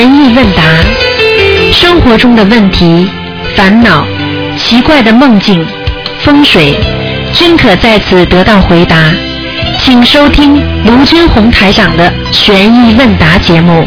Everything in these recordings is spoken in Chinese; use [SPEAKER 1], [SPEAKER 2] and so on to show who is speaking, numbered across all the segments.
[SPEAKER 1] 意问答，生活中的问题、烦恼、奇怪的梦境、风水，均可在此得到回答。请收听卢军红台长的悬疑问答节目。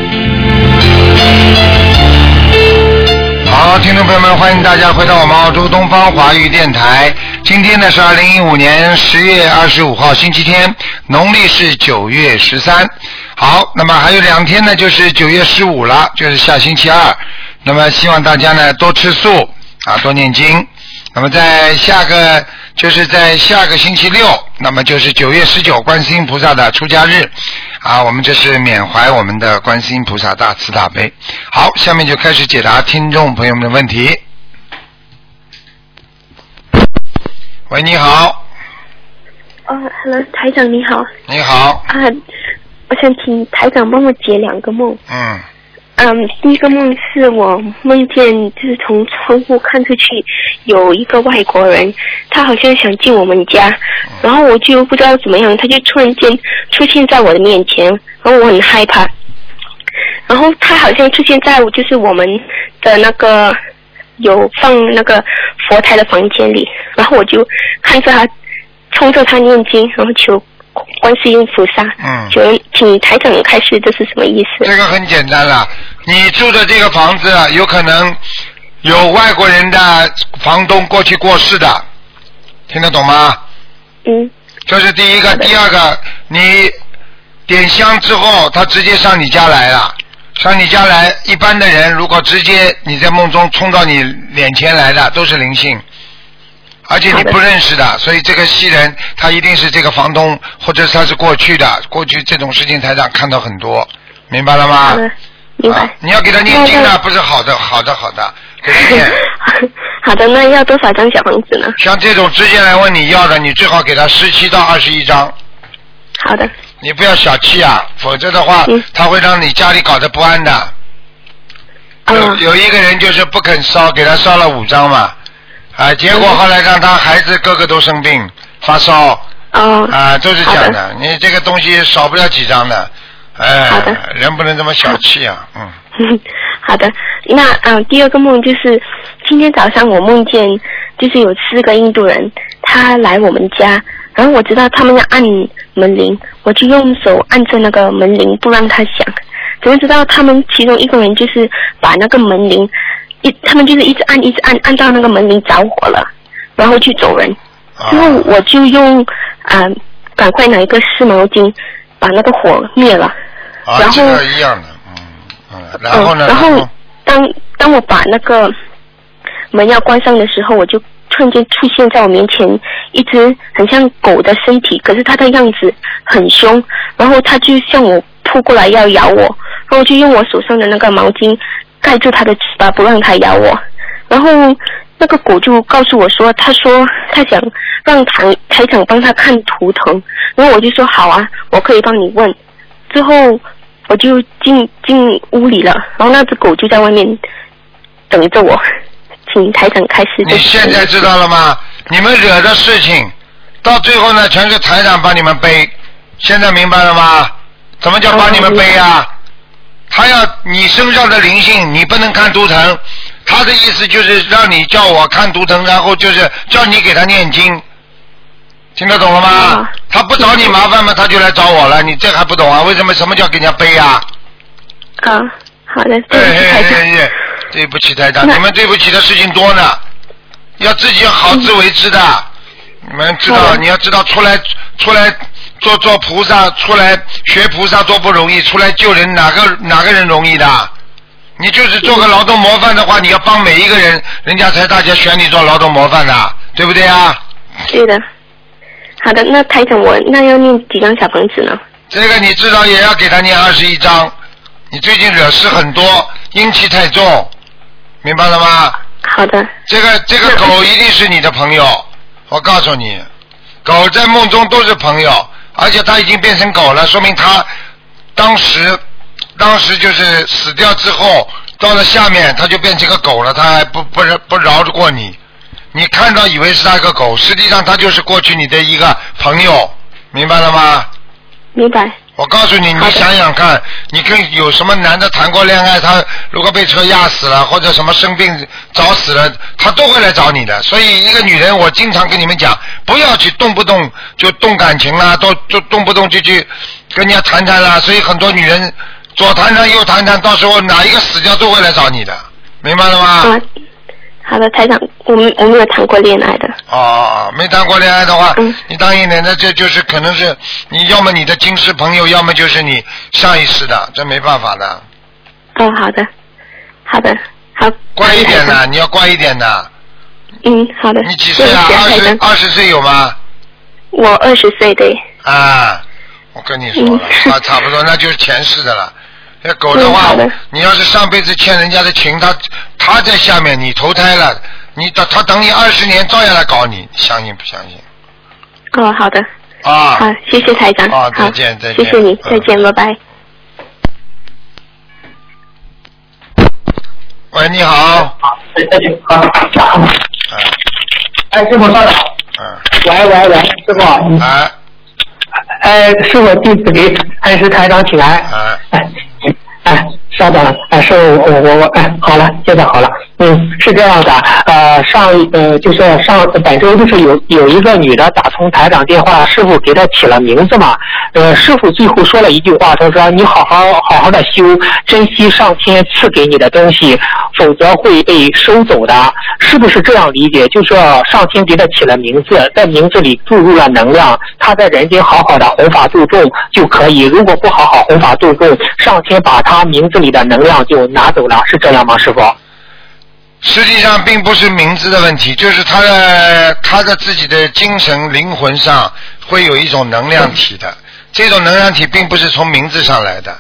[SPEAKER 2] 好，听众朋友们，欢迎大家回到我们澳洲东方华语电台。今天呢是二零一五年十月二十五号，星期天，农历是九月十三。好，那么还有两天呢，就是九月十五了，就是下星期二。那么希望大家呢多吃素啊，多念经。那么在下个就是在下个星期六，那么就是九月十九，观世音菩萨的出家日啊，我们这是缅怀我们的观世音菩萨大慈大悲。好，下面就开始解答听众朋友们的问题。喂，你好，
[SPEAKER 3] 哦，Hello，台长你好
[SPEAKER 2] 你好，
[SPEAKER 3] 啊，我想请台长帮我解两个梦。
[SPEAKER 2] 嗯，
[SPEAKER 3] 嗯，第一个梦是我梦见就是从窗户看出去有一个外国人，他好像想进我们家，然后我就不知道怎么样，他就突然间出现在我的面前，然后我很害怕。然后他好像出现在我就是我们的那个有放那个佛台的房间里，然后我就看着他冲着他念经，然后求观世音菩萨，
[SPEAKER 2] 嗯
[SPEAKER 3] 求请台长开示这是什么意思？
[SPEAKER 2] 这个很简单了，你住的这个房子有可能有外国人的房东过去过世的，听得懂吗？
[SPEAKER 3] 嗯
[SPEAKER 2] 这是第一个，第二个，你点香之后，他直接上你家来了，上你家来，一般的人如果直接你在梦中冲到你脸前来的，都是灵性，而且你不认识的，所以这个西人他一定是这个房东，或者他是过去的，过去这种事情台长看到很多，明白了吗？
[SPEAKER 3] 明白。
[SPEAKER 2] 啊你要给他念经的，不是好的，好的，好的，给他念。
[SPEAKER 3] 好的，那要多少张小房子呢？
[SPEAKER 2] 像这种直接来问你要的，你最好给他十七到二十一张。
[SPEAKER 3] 好的，
[SPEAKER 2] 你不要小气啊，否则的话
[SPEAKER 3] 嗯，
[SPEAKER 2] 他会让你家里搞得不安的。有
[SPEAKER 3] 嗯，
[SPEAKER 2] 有一个人就是不肯烧，给他烧了五张嘛，啊，结果后来让他孩子个个都生病发烧，
[SPEAKER 3] 哦，
[SPEAKER 2] 啊，都是这样的。你这个东西少不了几张的，哎人不能这么小气啊，嗯，
[SPEAKER 3] 好的，那嗯，第二个梦就是今天早上我梦见，就是有四个印度人，他来我们家，然后我知道他们要按门铃，我就用手按着那个门铃，不让他响。怎么知道他们其中一个人就是把那个门铃一，他们就是一直按一直按，按到那个门铃着火了，然后去走人。
[SPEAKER 2] 啊
[SPEAKER 3] 之后我就用啊、赶快拿一个湿毛巾把那个火灭了。
[SPEAKER 2] 啊，
[SPEAKER 3] 然后
[SPEAKER 2] 这个一样的，嗯嗯，然后呢？
[SPEAKER 3] 嗯、然后当当我把那个门要关上的时候，我就突然间出现在我面前一只很像狗的身体，可是它的样子很凶，然后它就向我扑过来要咬我，然后我就用我手上的那个毛巾盖住它的嘴巴，不让它咬我。然后那个狗就告诉我说，他说他想让台台长帮他看图腾，然后我就说好啊，我可以帮你问。之后我就进进屋里了，然后那只狗就在外面等着我，请台长开始。
[SPEAKER 2] 你现在知道了吗？你们惹的事情，到最后呢，全是台长帮你们背。现在明白了吗？怎么叫帮你们背啊？他要你身上的灵性，你不能看图腾。他的意思就是让你叫我看图腾，然后就是叫你给他念经。听得懂了吗
[SPEAKER 3] 啊？
[SPEAKER 2] 他不找你麻烦吗，他就来找我了。你这还不懂啊？为什么什么叫给人家背啊？
[SPEAKER 3] 啊，好的，
[SPEAKER 2] 哎
[SPEAKER 3] 对不起台
[SPEAKER 2] 哎
[SPEAKER 3] 长。
[SPEAKER 2] 哎哎，对不起台长，你们对不起的事情多呢，要自己要好自为之的。你们知道，你要知道，出来出来做做菩萨，出来学菩萨多不容易，出来救人哪个哪个人容易的？你就是做个劳动模范的话，你要帮每一个人，人家才大家选你做劳动模范的，对不对啊？
[SPEAKER 3] 对的。好的，那台长我那要念几张小房子呢？
[SPEAKER 2] 这个你至少也要给他念二十一章。你最近惹事很多，阴气太重，明白了吗？
[SPEAKER 3] 好的，
[SPEAKER 2] 这个这个狗一定是你的朋友，我告诉你，狗在梦中都是朋友，而且他已经变成狗了，说明他当时当时就是死掉之后，到了下面他就变成个狗了，他还不不不饶得过你。你看到以为是那个狗，实际上他就是过去你的一个朋友，明白了吗？
[SPEAKER 3] 明白。
[SPEAKER 2] 我告诉你，你想想看，你跟有什么男的谈过恋爱，他如果被车压死了，或者什么生病早死了，他都会来找你的。所以，一个女人，我经常跟你们讲，不要去动不动就动感情啦，都就动不动就去跟人家谈谈啦。所以，很多女人左谈谈右谈谈，到时候哪一个死掉都会来找你的，明白了吗？
[SPEAKER 3] 啊，好的，台长，我们我没有谈过恋爱的。
[SPEAKER 2] 哦哦，没谈过恋爱的话，
[SPEAKER 3] 嗯
[SPEAKER 2] 你当一点的，这就是可能是你要么你的今世朋友，要么就是你上一世的，这没办法的。
[SPEAKER 3] 哦，好的，好的，好。
[SPEAKER 2] 乖一点的，你要乖一点的。
[SPEAKER 3] 嗯，好的。
[SPEAKER 2] 你几岁啊？二十二十岁有吗？
[SPEAKER 3] 我二十岁对。
[SPEAKER 2] 啊，我跟你说了，
[SPEAKER 3] 嗯
[SPEAKER 2] 啊，差不多，那就是前世的了。那狗的话你要是上辈子欠人家的情，他他在下面，你投胎了，你等他等你二十年，照样来搞你，相信不相信？
[SPEAKER 3] 哦，好的，
[SPEAKER 2] 啊，
[SPEAKER 3] 好，谢谢台长。
[SPEAKER 2] 啊再见再见
[SPEAKER 3] 谢谢你，
[SPEAKER 2] 嗯
[SPEAKER 3] 再见，拜拜。
[SPEAKER 2] 喂，你好，
[SPEAKER 4] 哎，哎，师傅稍等。
[SPEAKER 2] 嗯，
[SPEAKER 4] 喂喂喂，师傅。
[SPEAKER 2] 哎
[SPEAKER 4] 哎，是我弟子给恩师台长请安。
[SPEAKER 2] 哎，
[SPEAKER 4] 哎，稍等，哎，师傅，我我我，哎，好了，现在好了。嗯，是这样的，呃，上呃就是上本周就是有有一个女的打通台长电话，师傅给她起了名字嘛，呃，师傅最后说了一句话，他说你好好好好的修，珍惜上天赐给你的东西，否则会被收走的，是不是这样理解？就说上天给她起了名字，在名字里注入了能量，她在人间好好的弘法度众就可以，如果不好好弘法度众，上天把她名字里的能量就拿走了，是这样吗，师傅？
[SPEAKER 2] 实际上并不是名字的问题，就是他的他的自己的精神灵魂上会有一种能量体的，这种能量体并不是从名字上来的，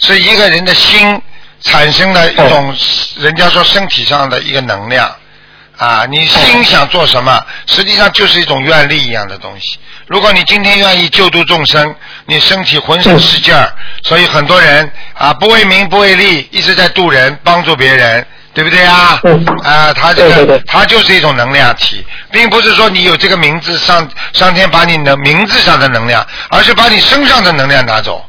[SPEAKER 2] 是一个人的心产生的一种，人家说身体上的一个能量。啊，你心想做什么，实际上就是一种愿力一样的东西。如果你今天愿意救度众生，你身体浑身使劲儿，所以很多人啊不为名不为利，一直在渡人，帮助别人，对不对啊？
[SPEAKER 4] 嗯
[SPEAKER 2] 啊，他这个
[SPEAKER 4] 对对对
[SPEAKER 2] 他就是一种能量体，并不是说你有这个名字上上天把你的名字上的能量，而是把你身上的能量拿走。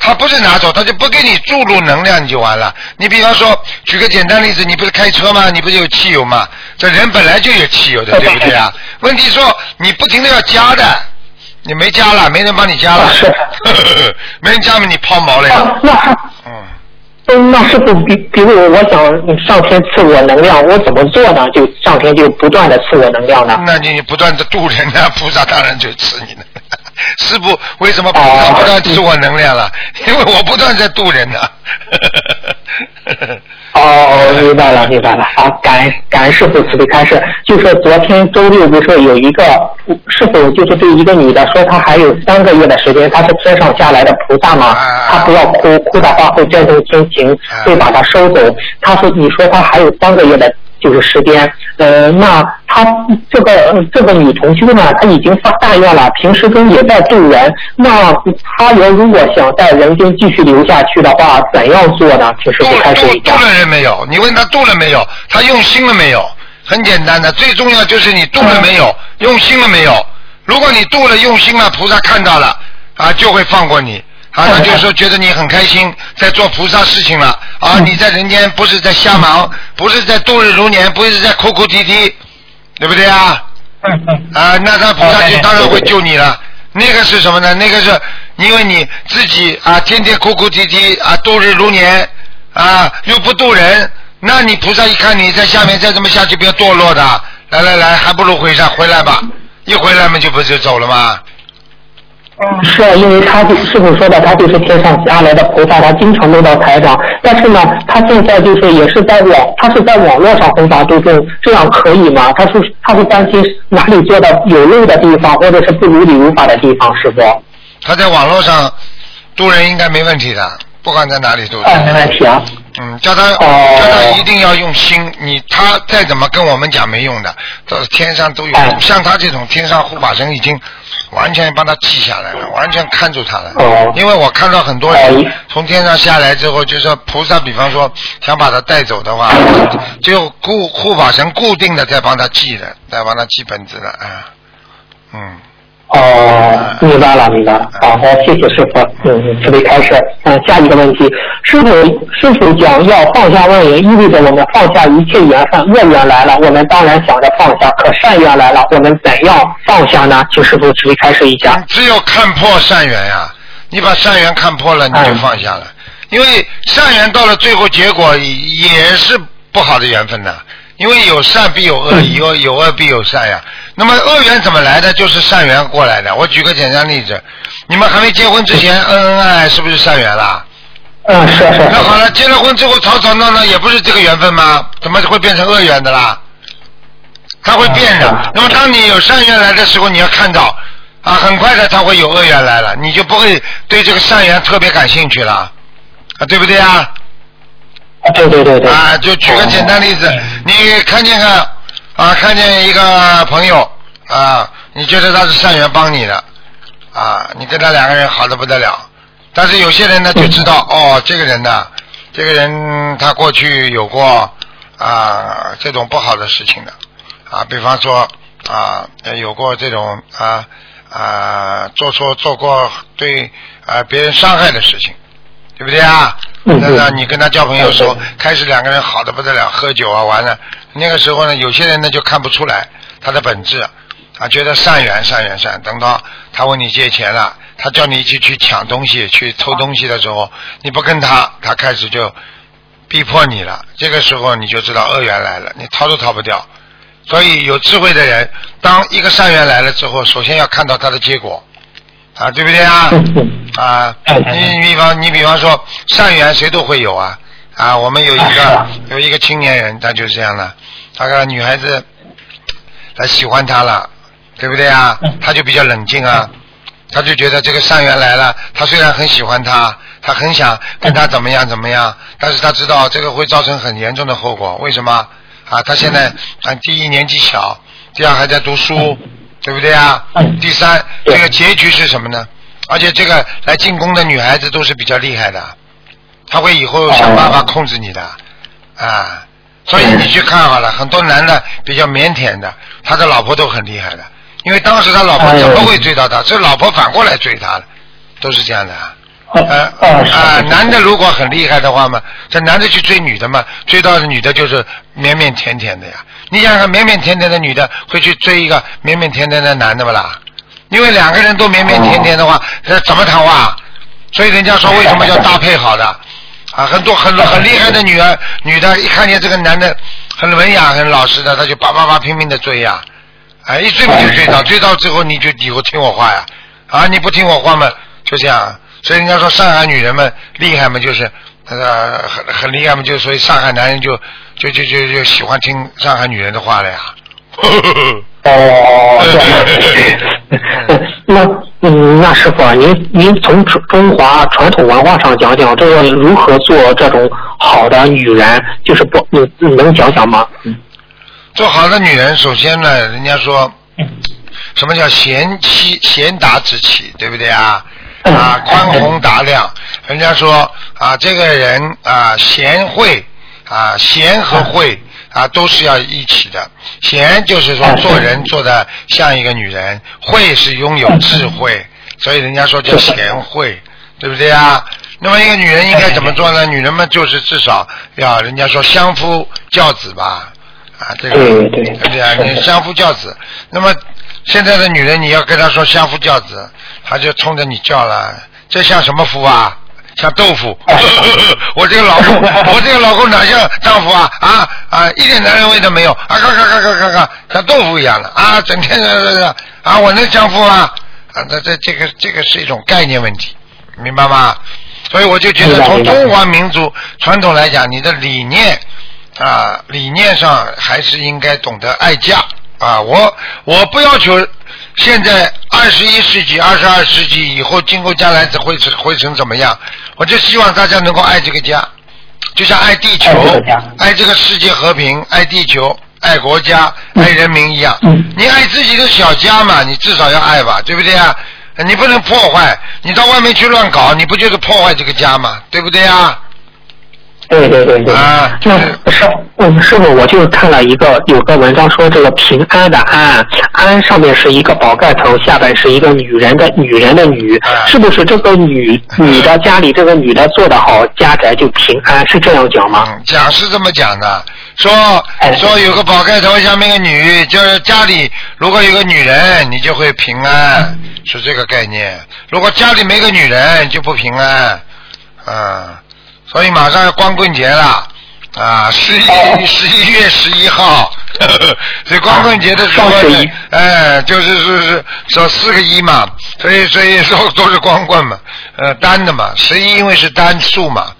[SPEAKER 2] 他不是拿走，他就不给你注入能量，你就完了。你比方说，举个简单例子，你不是开车吗？你不是有汽油吗？这人本来就有汽油的，对不对啊？问题说你不停的要加的，你没加了，没人帮你加了，没人加嘛，你抛锚了呀。嗯，
[SPEAKER 4] 嗯，那师傅，比比如我想上天赐我能量，我怎么做呢？就上天就不断的赐我能量呢？
[SPEAKER 2] 那你不断的度人呢，菩萨当然就赐你了。师傅，为什么不断不断赐我能量了？因为我不断在渡人呢。
[SPEAKER 4] 哦，明白了，明白了。好，感感恩师傅慈悲开示。就说昨天周六不是有一个师傅，就是对一个女的说，她还有三个月的时间，她是天上下来的菩萨嘛
[SPEAKER 2] 啊，
[SPEAKER 4] 她不要哭，哭的话会震动天庭
[SPEAKER 2] 啊，
[SPEAKER 4] 会把她收走。她说，你说她还有三个月的。就是时间，呃，那他这个呃这个女同修呢，她已经发大愿了，平时中也在渡人。那她要如果想在人间继续留下去的话，怎样做呢？就是
[SPEAKER 2] 渡
[SPEAKER 4] 傅开始一下。
[SPEAKER 2] 渡渡了人没有？你问他渡了没有？他用心了没有？很简单的，最重要就是你渡了没有，用心了没有。如果你渡了用心了，菩萨看到了啊，就会放过你。啊，他就说觉得你很开心，在做菩萨事情了啊！你在人间不是在瞎忙，不是在度日如年，不是在哭哭啼啼，对不对啊？啊，那他菩萨就当然会救你了。那个是什么呢？那个是因为你自己啊，天天哭哭啼啼啊，度日如年啊，又不渡人，那你菩萨一看你在下面再这么下去，不要堕落的。来来来，还不如回上回来吧，一回来嘛就不就走了吗？
[SPEAKER 4] 是啊，因为他就师傅说的，他就是天上下来的菩萨，他经常梦到台长。但是呢，他现在就是也是在网，他是在网络上弘法度众，这样可以吗？他说他是担心哪里做的有漏的地方，或者是不如理如法的地方，师傅。
[SPEAKER 2] 他在网络上度人应该没问题的，不管在哪里渡。
[SPEAKER 4] 哎，没问题啊。
[SPEAKER 2] 嗯，叫他、
[SPEAKER 4] 哦
[SPEAKER 2] 叫他一定要用心，你他再怎么跟我们讲没用的，到天上都有，
[SPEAKER 4] 哎
[SPEAKER 2] 像他这种天上护法神已经完全帮他记下来了，完全看住他了。
[SPEAKER 4] 哦
[SPEAKER 2] 因为我看到很多人
[SPEAKER 4] 哎
[SPEAKER 2] 从天上下来之后，就说菩萨，比方说想把他带走的话，就固护法神固定的在帮他记的，在帮他记本子了啊，嗯。
[SPEAKER 4] 哦，明白了，明白了。好，好，谢谢师傅。嗯嗯，准备开始。嗯，下一个问题，师傅师傅讲要放下妄言，意味着我们放下一切缘分，恶缘来了，我们当然想着放下；可善缘来了，我们怎样放下呢？请师傅准备开始一下。
[SPEAKER 2] 只有看破善缘呀，你把善缘看破了，你就放下了。因为善缘到了最后结果也是不好的缘分呐。因为有善必有恶，有有恶必有善呀。那么恶缘怎么来的？就是善缘过来的。我举个简单例子，你们还没结婚之前恩恩爱爱，是不是善缘啦？
[SPEAKER 4] 嗯，是是。
[SPEAKER 2] 那好了，结了婚之后吵吵闹闹，也不是这个缘分吗？怎么会变成恶缘的啦？它会变的。那么当你有善缘来的时候，你要看到啊，很快的它会有恶缘来了，你就不会对这个善缘特别感兴趣了，啊，对不对啊？
[SPEAKER 4] 对对对对。
[SPEAKER 2] 啊，就举个简单例子，你看见个啊，看见一个朋友啊，你觉得他是善缘帮你的啊，你跟他两个人好的不得了，但是有些人呢就知道哦，这个人呢，这个人他过去有过啊这种不好的事情的。啊，比方说啊有过这种啊啊做错做过对啊别人伤害的事情，对不对啊？那那你跟他交朋友时候，开始两个人好的不得了，喝酒啊玩了。那个时候呢，有些人呢就看不出来他的本质，啊，觉得善缘善缘善。等到他问你借钱了，他叫你一起去抢东西、去偷东西的时候，你不跟他，他开始就逼迫你了。这个时候你就知道恶缘来了，你逃都逃不掉。所以有智慧的人，当一个善缘来了之后，首先要看到他的结果。啊，对不对啊？啊，你比方你比方说善缘谁都会有啊啊，我们有一个有一个青年人，他就是这样的，他个女孩子他喜欢他了，对不对啊？他就比较冷静啊，他就觉得这个善缘来了，他虽然很喜欢他，他很想跟他怎么样怎么样，但是他知道这个会造成很严重的后果。为什么啊？他现在啊，第一年纪小，第二还在读书。对不对啊？第三，这个结局是什么呢？而且这个来进攻的女孩子都是比较厉害的，她会以后想办法控制你的啊。所以你去看好了，很多男的比较腼腆的，他的老婆都很厉害的，因为当时他老婆怎么会追到他？这老婆反过来追他了，都是这样的。呃啊，男的如果很厉害的话嘛，这男的去追女的嘛，追到的女的就是腼腼腆腆的呀。你想想，腼腼腆腆的女的会去追一个腼腼腆腆的男的不啦？因为两个人都腼腼腆腆的话，这怎么谈话？所以人家说为什么叫搭配好的？啊，很多很很厉害的女儿，女的一看见这个男的很文雅、很老实的，她就叭叭叭拼命的追呀，哎，一追不就追到？追到之后你就以后听我话呀，啊，你不听我话嘛，就这样。所以人家说上海女人们厉害嘛，就是那个很很厉害嘛，就所以上海男人就就就就就喜欢听上海女人的话了呀。
[SPEAKER 4] 哦，那嗯，那师傅啊，您您从中中华传统文化上讲讲，这个如何做这种好的女人，就是不，你你能讲讲吗？嗯，
[SPEAKER 2] 做好的女人，首先呢，人家说什么叫贤妻贤达之妻，对不对啊？啊，宽宏大量，人家说啊，这个人啊，贤惠啊，贤和惠啊，都是要一起的。贤就是说做人做的像一个女人，惠是拥有智慧，所以人家说叫贤惠，对不对啊？那么一个女人应该怎么做呢？女人们就是至少要人家说相夫教子吧，啊，这个对不对啊？你相夫教子，那么。现在的女人，你要跟她说相夫教子，她就冲着你叫了。这像什么夫啊？像豆腐。我这个老公，我这个老公哪像丈夫啊？啊啊，一点男人味都没有。啊，咔咔咔咔咔咔，像豆腐一样的啊！整天这这这啊，我能相夫吗？啊，这这这个这个是一种概念问题，明白吗？所以我就觉得，从中华民族传统来讲，你的理念啊，理念上还是应该懂得爱家。啊，我我不要求现在二十一世纪、二十二世纪以后，今后将来会成会成怎么样？我就希望大家能够爱这个家，就像爱地球、爱这个世界和平、爱地球、爱国家、爱人民一样。你爱自己的小家嘛，你至少要爱吧，对不对啊？你不能破坏，你到外面去乱搞，你不就是破坏这个家嘛，对不对啊？
[SPEAKER 4] 对对对对。
[SPEAKER 2] 啊
[SPEAKER 4] 那师嗯师傅，我就看了一个有个文章说这个平安的安，安上面是一个宝盖头，下边是一个女人的女人的女，
[SPEAKER 2] 啊
[SPEAKER 4] 是不是这个女女的家里这个女的做得好，家宅就平安，是这样讲吗？
[SPEAKER 2] 嗯，讲是这么讲的，说
[SPEAKER 4] 哎
[SPEAKER 2] 说有个宝盖头下面个女，就是家里如果有个女人，你就会平安，是这个概念。如果家里没个女人，就不平安，啊，所以马上要光棍节了。啊，十一十一月十一号，所以光棍节的时候呢哎，就是是是说四个一嘛，所以所以说都是光棍嘛，呃，单的嘛，十一因为是单数嘛，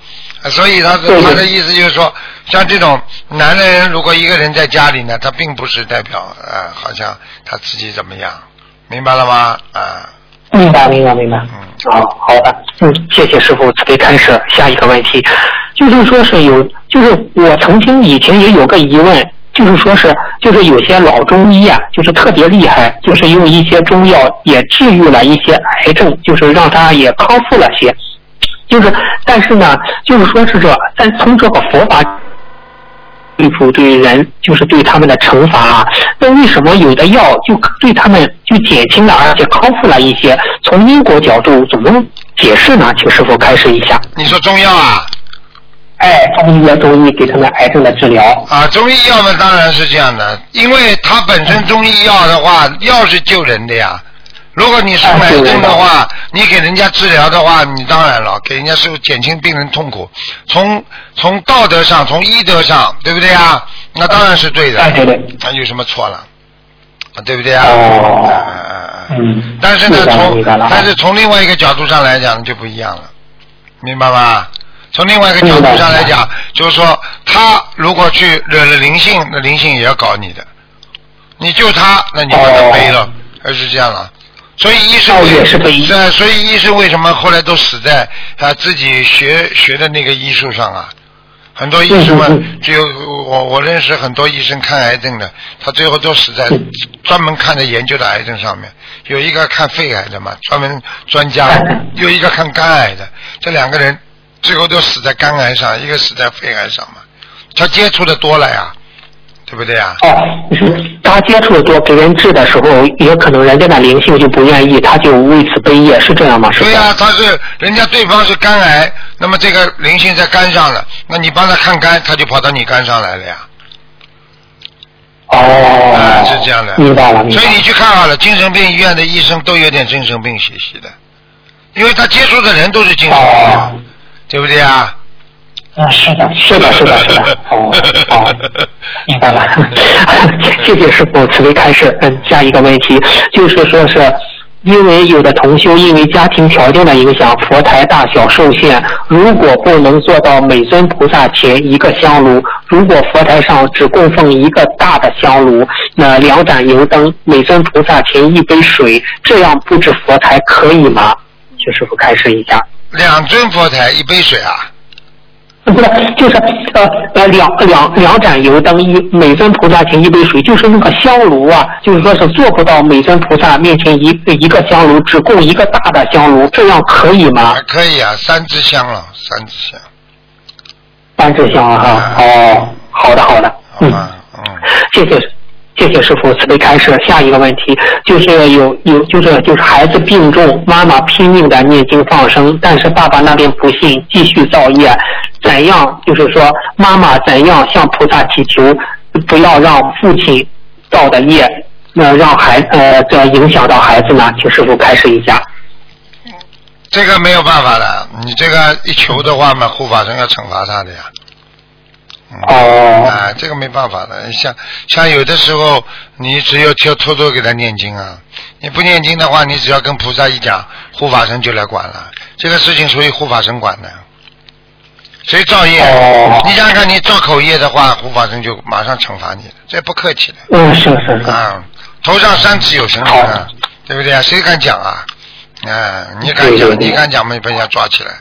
[SPEAKER 2] 啊所以他
[SPEAKER 4] 对。
[SPEAKER 2] 他的意思就是说，像这种男人，如果一个人在家里呢，他并不是代表啊、好像他自己怎么样，明白了吗？啊，
[SPEAKER 4] 明白明白明白。
[SPEAKER 2] 嗯，
[SPEAKER 4] 好好的，嗯，谢谢师傅慈悲开示。下一个问题，就是说是有，就是我曾经以前也有个疑问，就是说是，就是有些老中医啊，就是特别厉害，就是用一些中药也治愈了一些癌症，就是让他也康复了些。就是，但是呢，就是说是这，但从这个佛法对付对人，就是对他们的惩罚啊。那为什么有的药就对他们就减轻了，而且康复了一些？从因果角度怎么解释呢？请师傅开示一下。
[SPEAKER 2] 你说中药啊？
[SPEAKER 4] 哎，中医啊，中医给他们癌症的治疗。
[SPEAKER 2] 啊，中医药呢，当然是这样的，因为它本身中医药的话，药是救人的呀。如果你是癌症的话，你给人家治疗的话，你当然了，给人家是减轻病人痛苦。从从道德上，从医德上，对不对啊？那当然是对的。
[SPEAKER 4] 哎对对
[SPEAKER 2] 那有什么错了？啊，对不对啊？但是呢，从但是从另外一个角度上来讲就不一样了，明白吗？从另外一个角度上来讲，就是说他如果去惹了灵性，那灵性也要搞你的。你救他，那你把他背了，而是这样了。所以医生
[SPEAKER 4] 也是背
[SPEAKER 2] 是啊，所以医生为什么后来都死在啊自己学学的那个医术上啊？很多医生
[SPEAKER 4] 嗯嗯
[SPEAKER 2] 们，只有我我认识很多医生看癌症的，他最后都死在
[SPEAKER 4] 嗯
[SPEAKER 2] 专门看的研究的癌症上面。有一个看肺癌的嘛，专门专家；有一个看肝癌的，这两个人最后都死在肝癌上，一个死在肺癌上嘛。他接触的多了呀，对不对啊？
[SPEAKER 4] 哦，就是他接触的多，给人治的时候，也可能人家的灵性就不愿意，他就为此背业，是这样吗？师傅？
[SPEAKER 2] 对呀、他是人家对方是肝癌，那么这个灵性在肝上了，那你帮他看肝，他就跑到你肝上来了呀。
[SPEAKER 4] 哦，
[SPEAKER 2] 啊，是这样的。
[SPEAKER 4] 明白了，明白了。
[SPEAKER 2] 所以你去看好了，精神病医院的医生都有点精神病学习的，因为他接触的人都是精神病对不对啊？
[SPEAKER 4] 嗯，是的，是的，是的，是的。哦，哦，明白了。谢谢师傅慈悲开示。嗯，下一个问题就是说是。因为有的同修因为家庭条件的影响，佛台大小受限。如果不能做到每尊菩萨前一个香炉，如果佛台上只供奉一个大的香炉，那两盏油灯，每尊菩萨前一杯水，这样布置佛台可以吗？请师傅开示一下。
[SPEAKER 2] 两尊佛台一杯水啊，
[SPEAKER 4] 不是，就是呃呃两两两盏油灯一每尊菩萨前一杯水，就是那个香炉啊，就是说是做不到每尊菩萨面前一一个香炉，只供一个大的香炉，这样可以吗
[SPEAKER 2] 还？可以啊，三支香了，三支香，
[SPEAKER 4] 三支香啊哈，哦，好的好的，嗯，
[SPEAKER 2] 嗯，
[SPEAKER 4] 谢谢。谢谢师傅慈悲开示。下一个问题就是有有就是就是孩子病重，妈妈拼命的念经放生，但是爸爸那边不信，继续造业。怎样就是说妈妈怎样向菩萨祈求，不要让父亲造的业，呃让孩呃这影响到孩子呢？请师傅开示一下。
[SPEAKER 2] 这个没有办法的，你这个一求的话嘛，护法神要惩罚他的呀。嗯
[SPEAKER 4] 哦
[SPEAKER 2] 啊，这个没办法的，像像有的时候，你只有偷偷偷给他念经啊，你不念经的话，你只要跟菩萨一讲，护法神就来管了。这个事情属于护法神管的，谁造业？
[SPEAKER 4] 哦
[SPEAKER 2] 你想想看，你造口业的话，护法神就马上惩罚你的，这不客气的
[SPEAKER 4] 嗯，是是是。
[SPEAKER 2] 啊。头上三尺有神灵啊，对不对啊？谁敢讲啊？啊，你敢讲，
[SPEAKER 4] 对对对
[SPEAKER 2] 你敢讲嘛，被人家抓起来，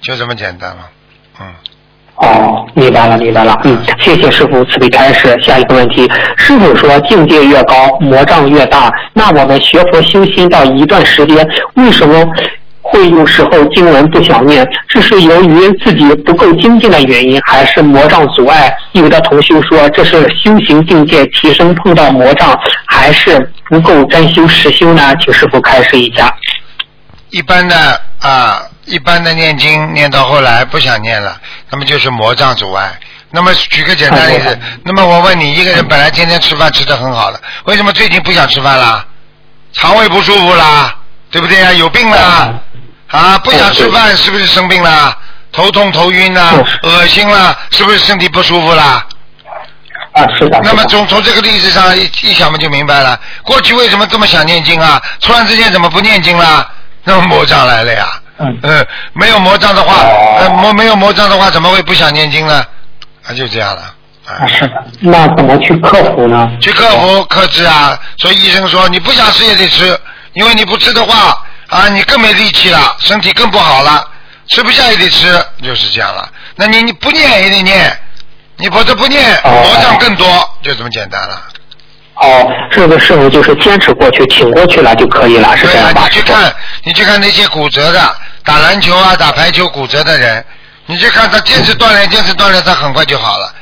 [SPEAKER 2] 就这么简单了。嗯。
[SPEAKER 4] 哦，明白了，明白了。嗯，谢谢师傅慈悲开示。下一个问题，师傅说境界越高，魔障越大。那我们学佛修心到一段时间，为什么会有时候经文不想念，这是由于自己不够精进的原因，还是魔障阻碍？有的同修说这是修行境界提升碰到魔障，还是不够真修实修呢？请师傅开示一下。
[SPEAKER 2] 一般的啊，一般的念经念到后来不想念了，那么就是魔障阻碍。那么举个简单例子，那么我问你，一个人本来天天吃饭吃的很好的，为什么最近不想吃饭啦？肠胃不舒服啦，对不对呀？有病啦？啊，不想吃饭是不是生病啦？头痛头晕啦，恶心啦，是不是身体不舒服啦？
[SPEAKER 4] 啊，是的。
[SPEAKER 2] 那么从从这个例子上一一想嘛就明白了，过去为什么这么想念经啊？突然之间怎么不念经了？那么魔障来了呀。
[SPEAKER 4] 嗯。
[SPEAKER 2] 嗯，没有魔障的话，呃，魔没有魔障的话，怎么会不想念经呢？啊就这样了。
[SPEAKER 4] 啊，是的。那怎么去克服呢？
[SPEAKER 2] 去克服克制啊！所以医生说你不想吃也得吃，因为你不吃的话啊，你更没力气了，身体更不好了，吃不下也得吃，就是这样了。那你你不念也得念，你否则不念魔障更多，就这么简单了。
[SPEAKER 4] 哦，这个师傅就是坚持过去，挺过去了就可以了，是这
[SPEAKER 2] 对啊
[SPEAKER 4] 样，吧？
[SPEAKER 2] 你去看，你去看那些骨折的，打篮球啊、打排球骨折的人，你去看他坚持锻炼，坚持锻炼，他很快就好了。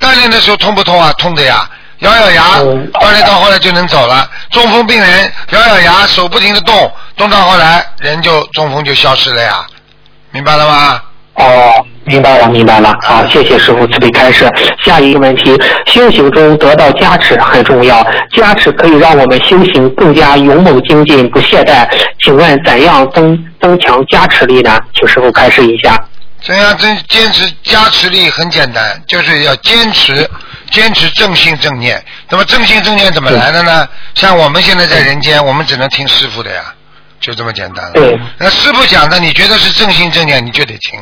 [SPEAKER 2] 锻炼的时候痛不痛啊？痛的呀，咬咬牙，
[SPEAKER 4] 嗯
[SPEAKER 2] 锻炼到后来就能走了。中风病人咬咬牙，手不停的动，动到后来人就中风就消失了呀，明白了吗？
[SPEAKER 4] 哦，明白了，明白了。好，谢谢师傅慈悲开示。下一个问题，修行中得到加持很重要，加持可以让我们修行更加勇猛精进，不懈怠。请问怎样增增强加持力呢？请师傅开示一下。
[SPEAKER 2] 怎样增坚持加持力很简单，就是要坚持坚持正信正念。那么正信正念怎么来的呢？像我们现在在人间，我们只能听师傅的呀，就这么简单了。
[SPEAKER 4] 对
[SPEAKER 2] 那师傅讲的，你觉得是正心正念，你就得听。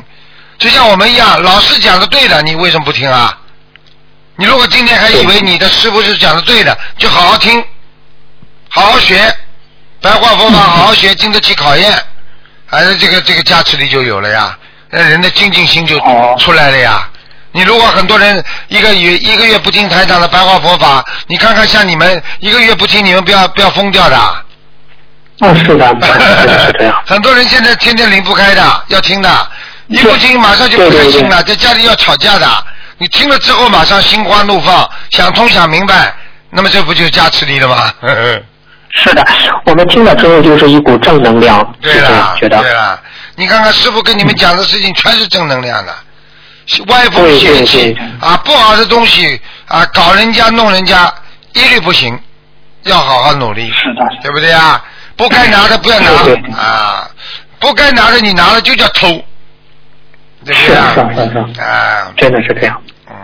[SPEAKER 2] 就像我们一样，老师讲的对的，你为什么不听啊？你如果今天还以为你的师傅是讲的对的，就好好听，好好学，白话佛法好好学，经得起考验，还是这个这个加持力就有了呀，那人的精进心就
[SPEAKER 4] 哦
[SPEAKER 2] 出来了呀。你如果很多人一个月一个月不听台长的白话佛法，你看看像你们一个月不听，你们不要不要疯掉的。
[SPEAKER 4] 哦，是的，是的，是这样。
[SPEAKER 2] 很多人现在天天离不开的，要听的，一不听马上就不开心了，在家里要吵架的。你听了之后马上心花怒放，想通想明白，那么这不就是加持力了吗？
[SPEAKER 4] 是的，我们听了之后就是一股正能量，
[SPEAKER 2] 对了，
[SPEAKER 4] 觉得。
[SPEAKER 2] 对了，你看看师傅跟你们讲的事情全是正能量的，歪风邪气啊，不好的东西啊，搞人家弄人家，一律不行，要好好努力，
[SPEAKER 4] 是的，
[SPEAKER 2] 对不对啊？不该拿的不要拿啊，不该拿的你拿了就叫偷，
[SPEAKER 4] 是
[SPEAKER 2] 啊？
[SPEAKER 4] 是是是，
[SPEAKER 2] 啊，
[SPEAKER 4] 真的是这样。
[SPEAKER 2] 嗯，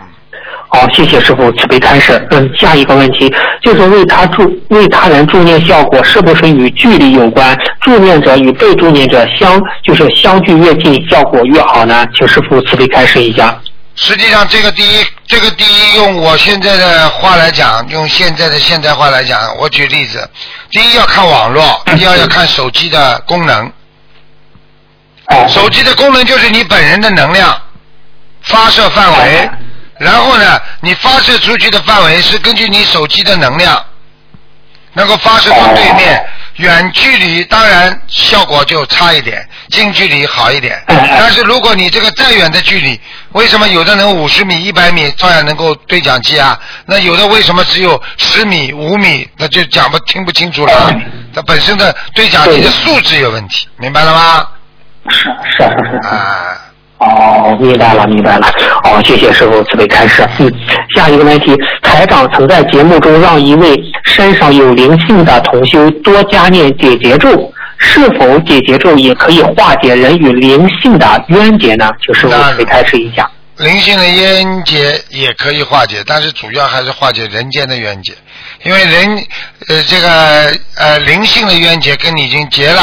[SPEAKER 4] 好，谢谢师傅慈悲开示。嗯，下一个问题就是为他助为他人助念效果是不是与距离有关？助念者与被助念者相就是相距越近，效果越好呢？请师傅慈悲开示一下。
[SPEAKER 2] 实际上，这个第一，这个第一，用我现在的话来讲，用现在的现代话来讲，我举例子，第一要看网络，第二要看手机的功能。
[SPEAKER 4] 哦，
[SPEAKER 2] 手机的功能就是你本人的能量发射范围，然后呢，你发射出去的范围是根据你手机的能量，能够发射到对面。远距离当然效果就差一点，近距离好一点。但是如果你这个再远的距离，为什么有的能五十米、一百米照样能够对讲机啊？那有的为什么只有十米、五米，那就讲不听不清楚了。它本身的对讲机的素质有问题，明白了吗？
[SPEAKER 4] 是是是是。
[SPEAKER 2] 啊，
[SPEAKER 4] 哦，明白了，明白了。哦，谢谢师傅慈悲开示。嗯，下一个问题，台长曾在节目中让一位身上有灵性的同修多加念解结咒，是否解结咒也可以化解人与灵性的冤结呢？请师傅慈悲开示一下。
[SPEAKER 2] 灵性的冤结也可以化解，但是主要还是化解人间的冤结，因为人呃这个呃灵性的冤结跟你已经结了，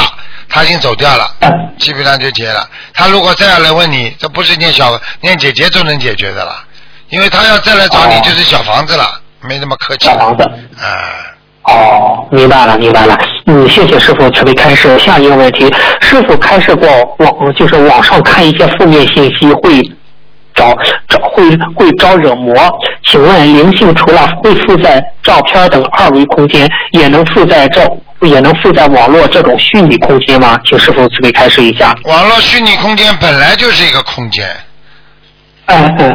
[SPEAKER 2] 他已经走掉了，
[SPEAKER 4] 嗯
[SPEAKER 2] 基本上就结了。他如果再要来问你，这不是念小念姐姐就能解决的了，因为他要再来找你
[SPEAKER 4] 哦
[SPEAKER 2] 就是小房子了，没那么客气。
[SPEAKER 4] 小房子。
[SPEAKER 2] 啊，
[SPEAKER 4] 哦，明白了，明白了。嗯，谢谢师傅慈悲开示。下一个问题，师傅开示过网，就是网上看一些负面信息会招招会会招惹魔，请问灵性除了会附在照片等二维空间，也能附在这也能附在网络这种虚拟空间吗？请师傅慈悲开示一下。
[SPEAKER 2] 网络虚拟空间本来就是一个空间。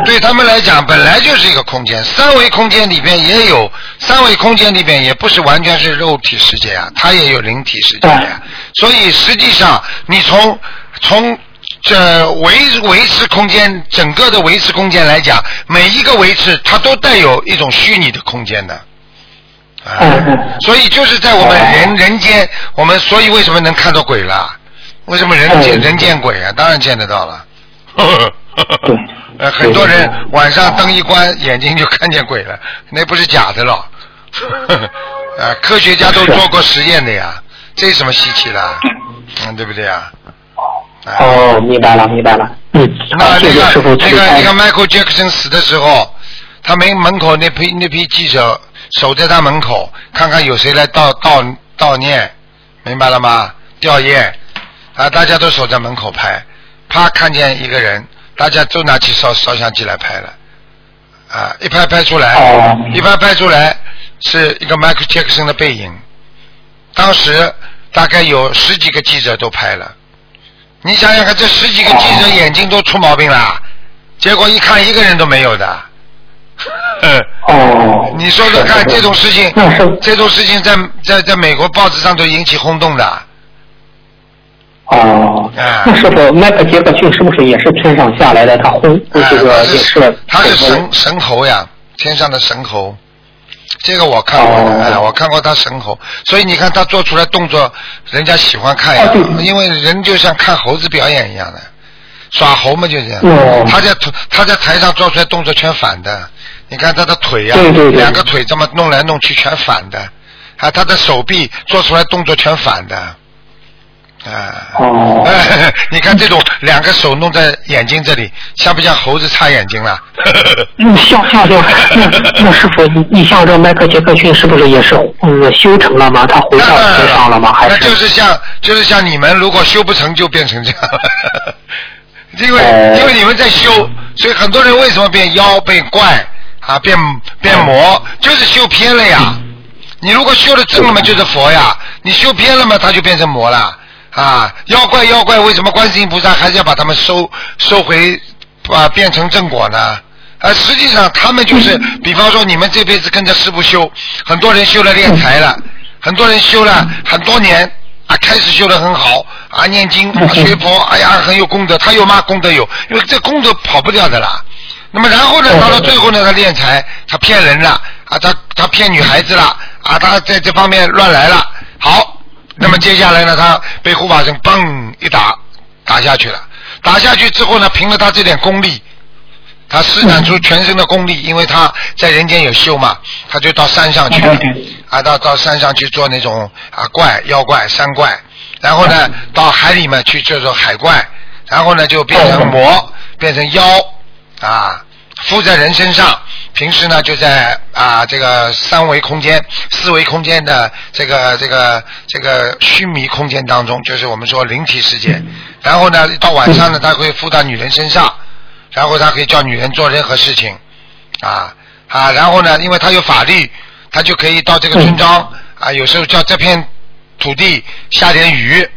[SPEAKER 2] 对他们来讲本来就是一个空间。三维空间里边也有，三维空间里边也不是完全是肉体世界啊，它也有灵体世界呀、所以实际上你从从这维维持空间整个的维持空间来讲，每一个维持它都带有一种虚拟的空间的。啊，所以就是在我们人人间，我们所以为什么能看到鬼了？为什么人见人见鬼啊？当然见得到了。呃，很多人晚上灯一关，眼睛就看见鬼了，那不是假的了。呃，科学家都做过实验的呀，这有什么稀奇的？嗯，对不对啊？
[SPEAKER 4] 哦，明白了，明白了。嗯，
[SPEAKER 2] 那
[SPEAKER 4] 好，谢谢
[SPEAKER 2] 那个那个那个 Michael Jackson 死的时候，他门门口那批那批记者守在他门口，看看有谁来悼悼悼念，明白了吗？吊唁啊，大家都守在门口拍，啪看见一个人，大家都拿起烧烧相机来拍了，啊，一拍拍出来，
[SPEAKER 4] 哦
[SPEAKER 2] 一拍拍出来是一个 Michael Jackson 的背影，当时大概有十几个记者都拍了。你想想看，这十几个记者眼睛都出毛病了，结果一看一个人都没有的。嗯，
[SPEAKER 4] 哦，
[SPEAKER 2] 你说说看，这种事情，这种事情在在在美国报纸上都引起轰动的。
[SPEAKER 4] 哦，
[SPEAKER 2] 啊
[SPEAKER 4] 那师傅，迈克杰克逊是不是也是天上下来的？他轰这个
[SPEAKER 2] 啊
[SPEAKER 4] 也是，
[SPEAKER 2] 他是神神猴呀，天上的神猴。这个我看过的，
[SPEAKER 4] 哦。
[SPEAKER 2] 哎，我看过他神猴，所以你看他做出来动作，人家喜欢看呀
[SPEAKER 4] 哦，
[SPEAKER 2] 因为人就像看猴子表演一样的，耍猴嘛就这样。
[SPEAKER 4] 哦。
[SPEAKER 2] 他在台他在台上做出来动作全反的，你看他的腿呀、
[SPEAKER 4] 对
[SPEAKER 2] 两个腿这么弄来弄去全反的，啊，他的手臂做出来动作全反的，啊。
[SPEAKER 4] 哦，
[SPEAKER 2] 你看这种两个手弄在眼睛这里，像不像猴子擦眼睛了？
[SPEAKER 4] 嗯，像像像，那那师傅，你你像这迈克杰克逊是不是也是嗯修成了吗？他回到天上了吗？还
[SPEAKER 2] 那？就是像就是像你们如果修不成就变成这样了，因为、
[SPEAKER 4] 哦
[SPEAKER 2] 因为你们在修，所以很多人为什么变妖变怪啊变变魔，就是修偏了呀。你如果修的正了嘛，就是佛呀；你修偏了嘛，他就变成魔了啊。妖怪妖怪，为什么观世音菩萨还是要把他们收收回啊，变成正果呢？啊，实际上他们就是，比方说你们这辈子跟着师傅修，很多人修了练财了，很多人修了很多年啊，开始修的很好啊，念经啊学佛，哎呀很有功德，他有嘛功德有，因为这功德跑不掉的啦。那么然后呢，到了最后呢，他练财，他骗人了啊，他他骗女孩子了啊，他在这方面乱来了。好，那么接下来呢，他被护法神嘣一打打下去了，打下去之后呢，凭着他这点功力，他施展出全身的功力，因为他在人间有修嘛，他就到山上去啊，到到山上去做那种啊怪妖怪山怪，然后呢到海里面去做做海怪，然后呢就变成魔，变成妖啊，附在人身上。平时呢就在啊这个三维空间、四维空间的这个这个这个虚弥空间当中，就是我们说灵体世界。然后呢到晚上呢，他会附到女人身上。然后他可以叫女人做任何事情，啊啊，然后呢，因为他有法律，他就可以到这个村庄啊，有时候叫这片土地下点雨，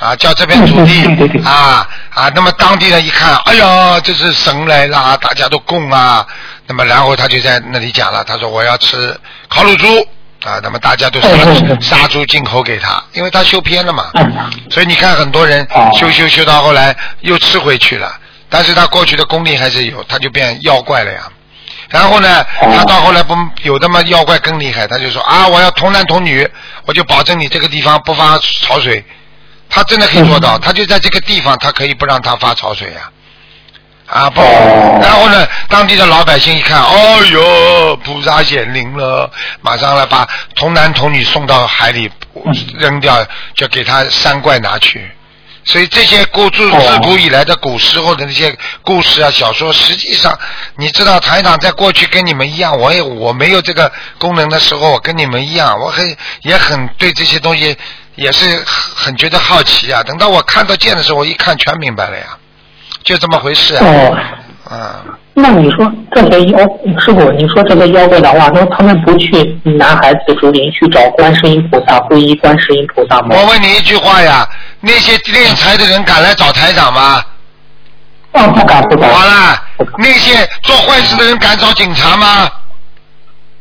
[SPEAKER 2] 啊，叫这片土地 啊啊，那么当地人一看，哎呀，这是神来啦，大家都供啊，那么然后他就在那里讲了，他说我要吃烤乳猪。啊，那么大家都杀杀猪进口给他，因为他修偏了嘛，
[SPEAKER 4] 嗯
[SPEAKER 2] 所以你看很多人
[SPEAKER 4] 哦
[SPEAKER 2] 修修修到后来又吃回去了，但是他过去的功力还是有，他就变妖怪了呀。然后呢，
[SPEAKER 4] 哦
[SPEAKER 2] 他到后来不有的嘛妖怪更厉害，他就说啊，我要童男童女，我就保证你这个地方不发潮水。他真的可以做到，他就在这个地方，他可以不让他发潮水呀、啊。不，
[SPEAKER 4] 哦
[SPEAKER 2] 然后呢，当地的老百姓一看，哦哟，菩萨显灵了，马上来把童男童女送到海里扔掉，就给他三怪拿去。所以这些古自
[SPEAKER 4] 哦
[SPEAKER 2] 自古以来的古时候的那些故事啊、小说，实际上你知道，台长在过去跟你们一样，我也我没有这个功能的时候，我跟你们一样，我很也很对这些东西也是很很觉得好奇啊。等到我看到见的时候，我一看全明白了呀，就这么回事啊。
[SPEAKER 4] 哦，
[SPEAKER 2] 嗯，
[SPEAKER 4] 那你说这些妖师傅，你说这些妖怪的话，那他们不去南海紫竹林去找观世音菩萨，皈依观世音菩萨吗？
[SPEAKER 2] 我问你一句话呀，那些敛财的人敢来找台长吗？
[SPEAKER 4] 啊，不敢不敢。
[SPEAKER 2] 好啦，那些做坏事的人敢找警察吗？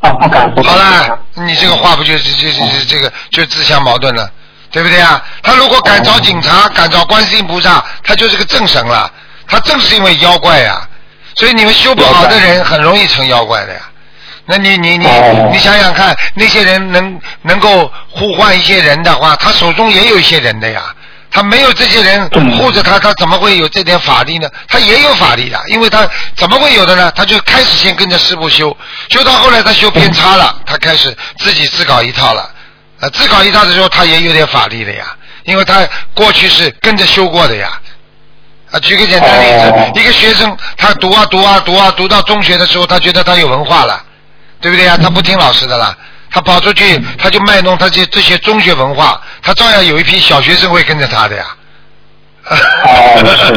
[SPEAKER 4] 啊，不敢不敢。
[SPEAKER 2] 好啦，你这个话不就是就就就这个就自相矛盾了，对不对啊？他如果敢找警察，敢找观世音菩萨，他就是个正神了。他正是因为妖怪呀，所以你们修不好的人很容易成妖怪的呀。那你你你
[SPEAKER 4] 哦
[SPEAKER 2] 你想想看，那些人能能够呼唤一些人的话，他手中也有一些人的呀。他没有这些人
[SPEAKER 4] 嗯
[SPEAKER 2] 护着他，他怎么会有这点法力呢？他也有法力的，因为他怎么会有的呢？他就开始先跟着师傅修，修到后来他修偏差了，他开始自己自搞一套了。呃，自考一套的时候，他也有点法力的呀，因为他过去是跟着修过的呀。啊，举个简单的例子，
[SPEAKER 4] 哦
[SPEAKER 2] 一个学生他读啊读啊读啊读到中学的时候，他觉得他有文化了，对不对呀？他不听老师的了，他跑出去他就卖弄他这这些中学文化，他照样有一批小学生会跟着他的呀。
[SPEAKER 4] 哦，是是。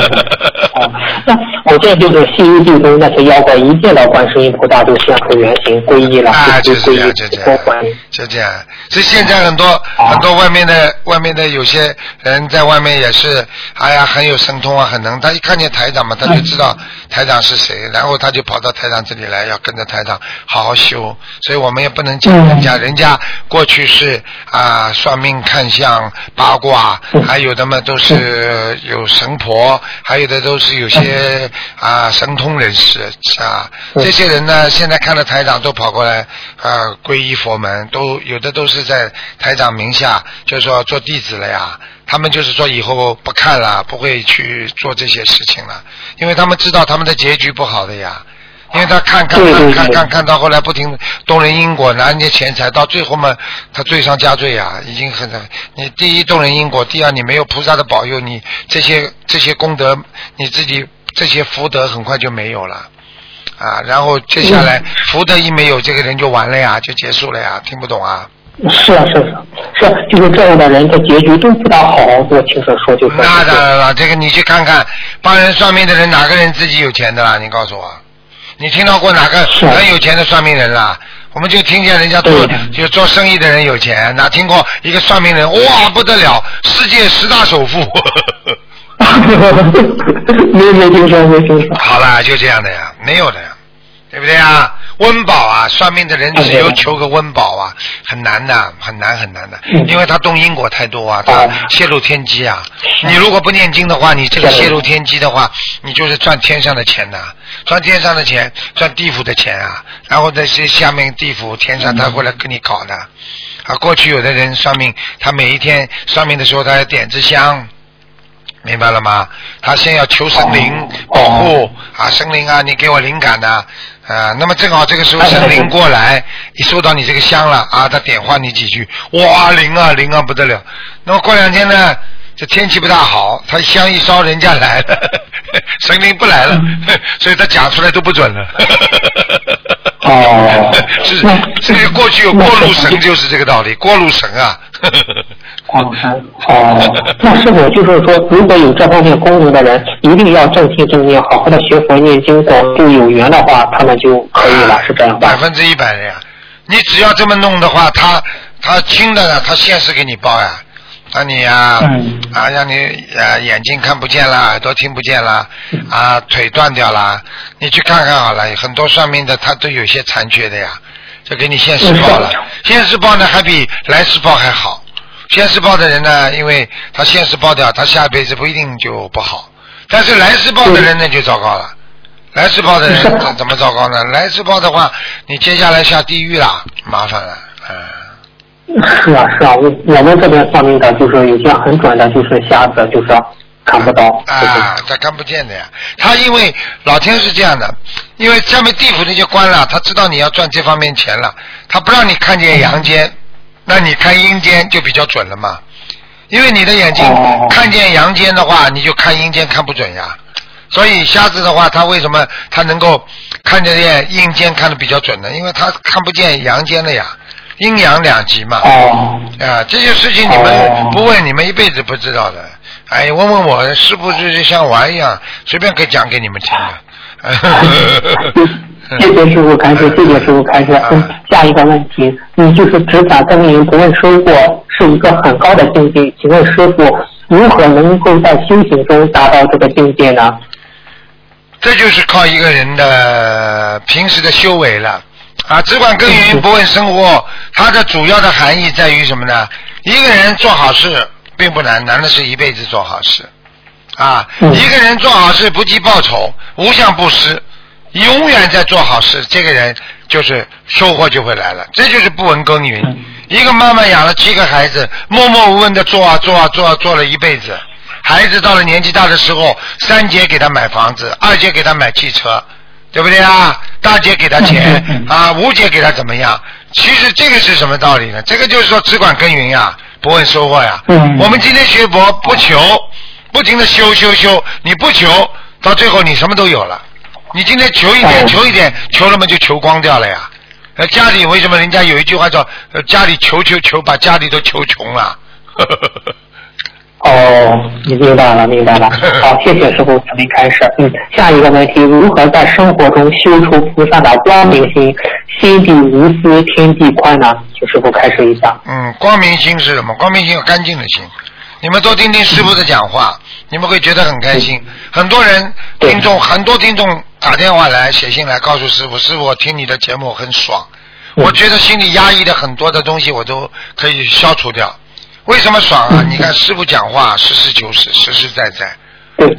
[SPEAKER 4] 哦，那我这就是西游记中那些妖怪一见到观世音菩萨就现出原形，皈依了，
[SPEAKER 2] 啊，
[SPEAKER 4] 就
[SPEAKER 2] 就是这样，就这样，就这样。所以现在很多
[SPEAKER 4] 啊
[SPEAKER 2] 很多外面的外面的有些人在外面也是，哎呀，很有神通啊，很能。他一看见台长嘛，他就知道台长是谁，然后他就跑到台长这里来，要跟着台长好好修。所以我们也不能讲人家，人家过去是啊算命看相八卦，还有的嘛都是有神婆，还有的都是有些 啊神通人士啊。这些人呢，现在看到台长都跑过来啊皈依佛门，都有的都是在台长名下，就是说做弟子了呀。他们就是说以后不看了，不会去做这些事情了，因为他们知道他们的结局不好的呀。因为他看看看看看到后来不停动人因果，拿人家钱财，到最后嘛，他罪上加罪呀，已经很你第一动人因果，第二你没有菩萨的保佑，你这些这些功德，你自己这些福德很快就没有了。啊，然后接下来福德一没有，这个人就完了呀，就结束了呀，听不懂啊？
[SPEAKER 4] 是啊是啊是啊，就是这样的人的结局都不大好。我听说说就是
[SPEAKER 2] 那当然了，这个你去看看，帮人算命的人哪个人自己有钱的啦？你告诉我，你听到过哪个很有钱的算命人啦？我们就听见人家做就做生意的人有钱，哪听过一个算命人哇不得了，世界十大首富。
[SPEAKER 4] 没没听说没听说。
[SPEAKER 2] 好了，就这样的呀，没有的呀，对不对啊？温饱啊，算命的人只有求个温饱啊，很难的，很难很难的，
[SPEAKER 4] 嗯
[SPEAKER 2] 因为他动因果太多啊，他
[SPEAKER 4] 哦
[SPEAKER 2] 泄露天机啊。你如果不念经的话，你这个泄露天机的话，你就是赚天上的钱呐、赚天上的钱，赚地府的钱啊，然后那些下面地府、天上他会来跟你搞的。啊，过去有的人算命，他每一天算命的时候，他要点支香，明白了吗？他先要求神灵
[SPEAKER 4] 哦
[SPEAKER 2] 保护啊，神灵啊，你给我灵感呐、啊，那么正好这个时候神灵过来，一收到你这个香了啊，他点化你几句，哇，灵啊灵啊不得了。那么过两天呢，这天气不大好，他香一烧，人家来了，神灵不来了，所以他讲出来都不准了。
[SPEAKER 4] 哦
[SPEAKER 2] 是
[SPEAKER 4] 那
[SPEAKER 2] 这个过去有过路神就是这个道理，过路神啊。
[SPEAKER 4] 广山哦，那是否就是说，如果有这方面功能的人，一定要正听正念，好好的学佛念经，广度有缘的话，他们就可以了，是这样吧？
[SPEAKER 2] 百分之一百的呀。你只要这么弄的话，他他轻的呢，他现实给你报呀。让你呀、
[SPEAKER 4] 嗯
[SPEAKER 2] 啊，让你呃眼睛看不见啦，耳朵听不见啦，啊腿断掉啦，你去看看好了，很多算命的他都有些残缺的呀，就给你现世报了。现世报呢还比来世报还好，现世报的人呢，因为他现世报掉，他下辈子不一定就不好，但是来世报的人呢就糟糕了。来世报的人怎怎么糟糕呢？来世报的话，你接下来下地狱啦，麻烦了，嗯。
[SPEAKER 4] 是啊是啊，我我们这边算命的，就是有些很准的，就是瞎子，就是看不到。
[SPEAKER 2] 啊，他看不见的呀。他因为老天是这样的，因为下面地府那些官了，他知道你要赚这方面钱了，他不让你看见阳间，那你看阴间就比较准了嘛。因为你的眼睛
[SPEAKER 4] 哦
[SPEAKER 2] 看见阳间的话，你就看阴间看不准呀。所以瞎子的话，他为什么他能够看得见阴间看得比较准呢？因为他看不见阳间的呀，阴阳两极嘛。
[SPEAKER 4] 哦
[SPEAKER 2] 啊，这些事情你们
[SPEAKER 4] 哦
[SPEAKER 2] 不问，你们一辈子不知道的哎，问问我，师傅就是像玩一样，随便可以讲给你们听的。
[SPEAKER 4] 谢谢师傅开始，谢谢师傅开始。嗯，下一个问题，你就是执法耕耘不问收获，是一个很高的境界。请问师傅，如何能够在修行中达到这个境界呢？
[SPEAKER 2] 这就是靠一个人的平时的修为了啊！只管耕耘不问生活，它的主要的含义在于什么呢？一个人做好事并不难，难的是一辈子做好事啊！一个人做好事不计报酬，无相布施。永远在做好事，这个人就是收获就会来了。这就是不闻耕耘。一个妈妈养了七个孩子，默默无闻的做啊做啊做啊做了一辈子。孩子到了年纪大的时候，三姐给他买房子，二姐给他买汽车，对不对啊？大姐给他钱啊，吴姐给他怎么样？其实这个是什么道理呢？这个就是说只管耕耘呀，不问收获呀。我们今天学佛不求，不停的修修修，你不求，到最后你什么都有了。你今天求一点，求一点，求了嘛就求光掉了呀。呃，家里为什么人家有一句话叫“呃家里求求求，把家里都求穷了”？
[SPEAKER 4] 哦，你明白了，明白了。好，谢谢师傅，准备开始。嗯，下一个问题：如何在生活中修出菩萨的光明心，心地无私，天地宽呢？请师傅开始一下。
[SPEAKER 2] 嗯，光明心是什么？光明心有，干净的心。你们多听听师傅的讲话，你们会觉得很开心。很多人听众，很多听众打电话来、写信来，告诉师傅：“师傅，我听你的节目很爽，我觉得心里压抑的很多的东西，我都可以消除掉。为什么爽啊？你看师傅讲话实事求是、实实在在。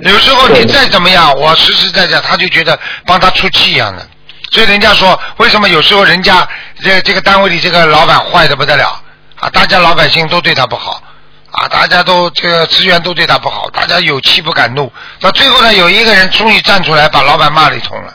[SPEAKER 2] 有时候你再怎么样，我实实在在，他就觉得帮他出气一样的。所以人家说，为什么有时候人家这这个单位里这个老板坏的不得了啊？大家老百姓都对他不好。”啊，大家都这个职员都对他不好，大家有气不敢怒。到最后呢，有一个人终于站出来，把老板骂了一通了，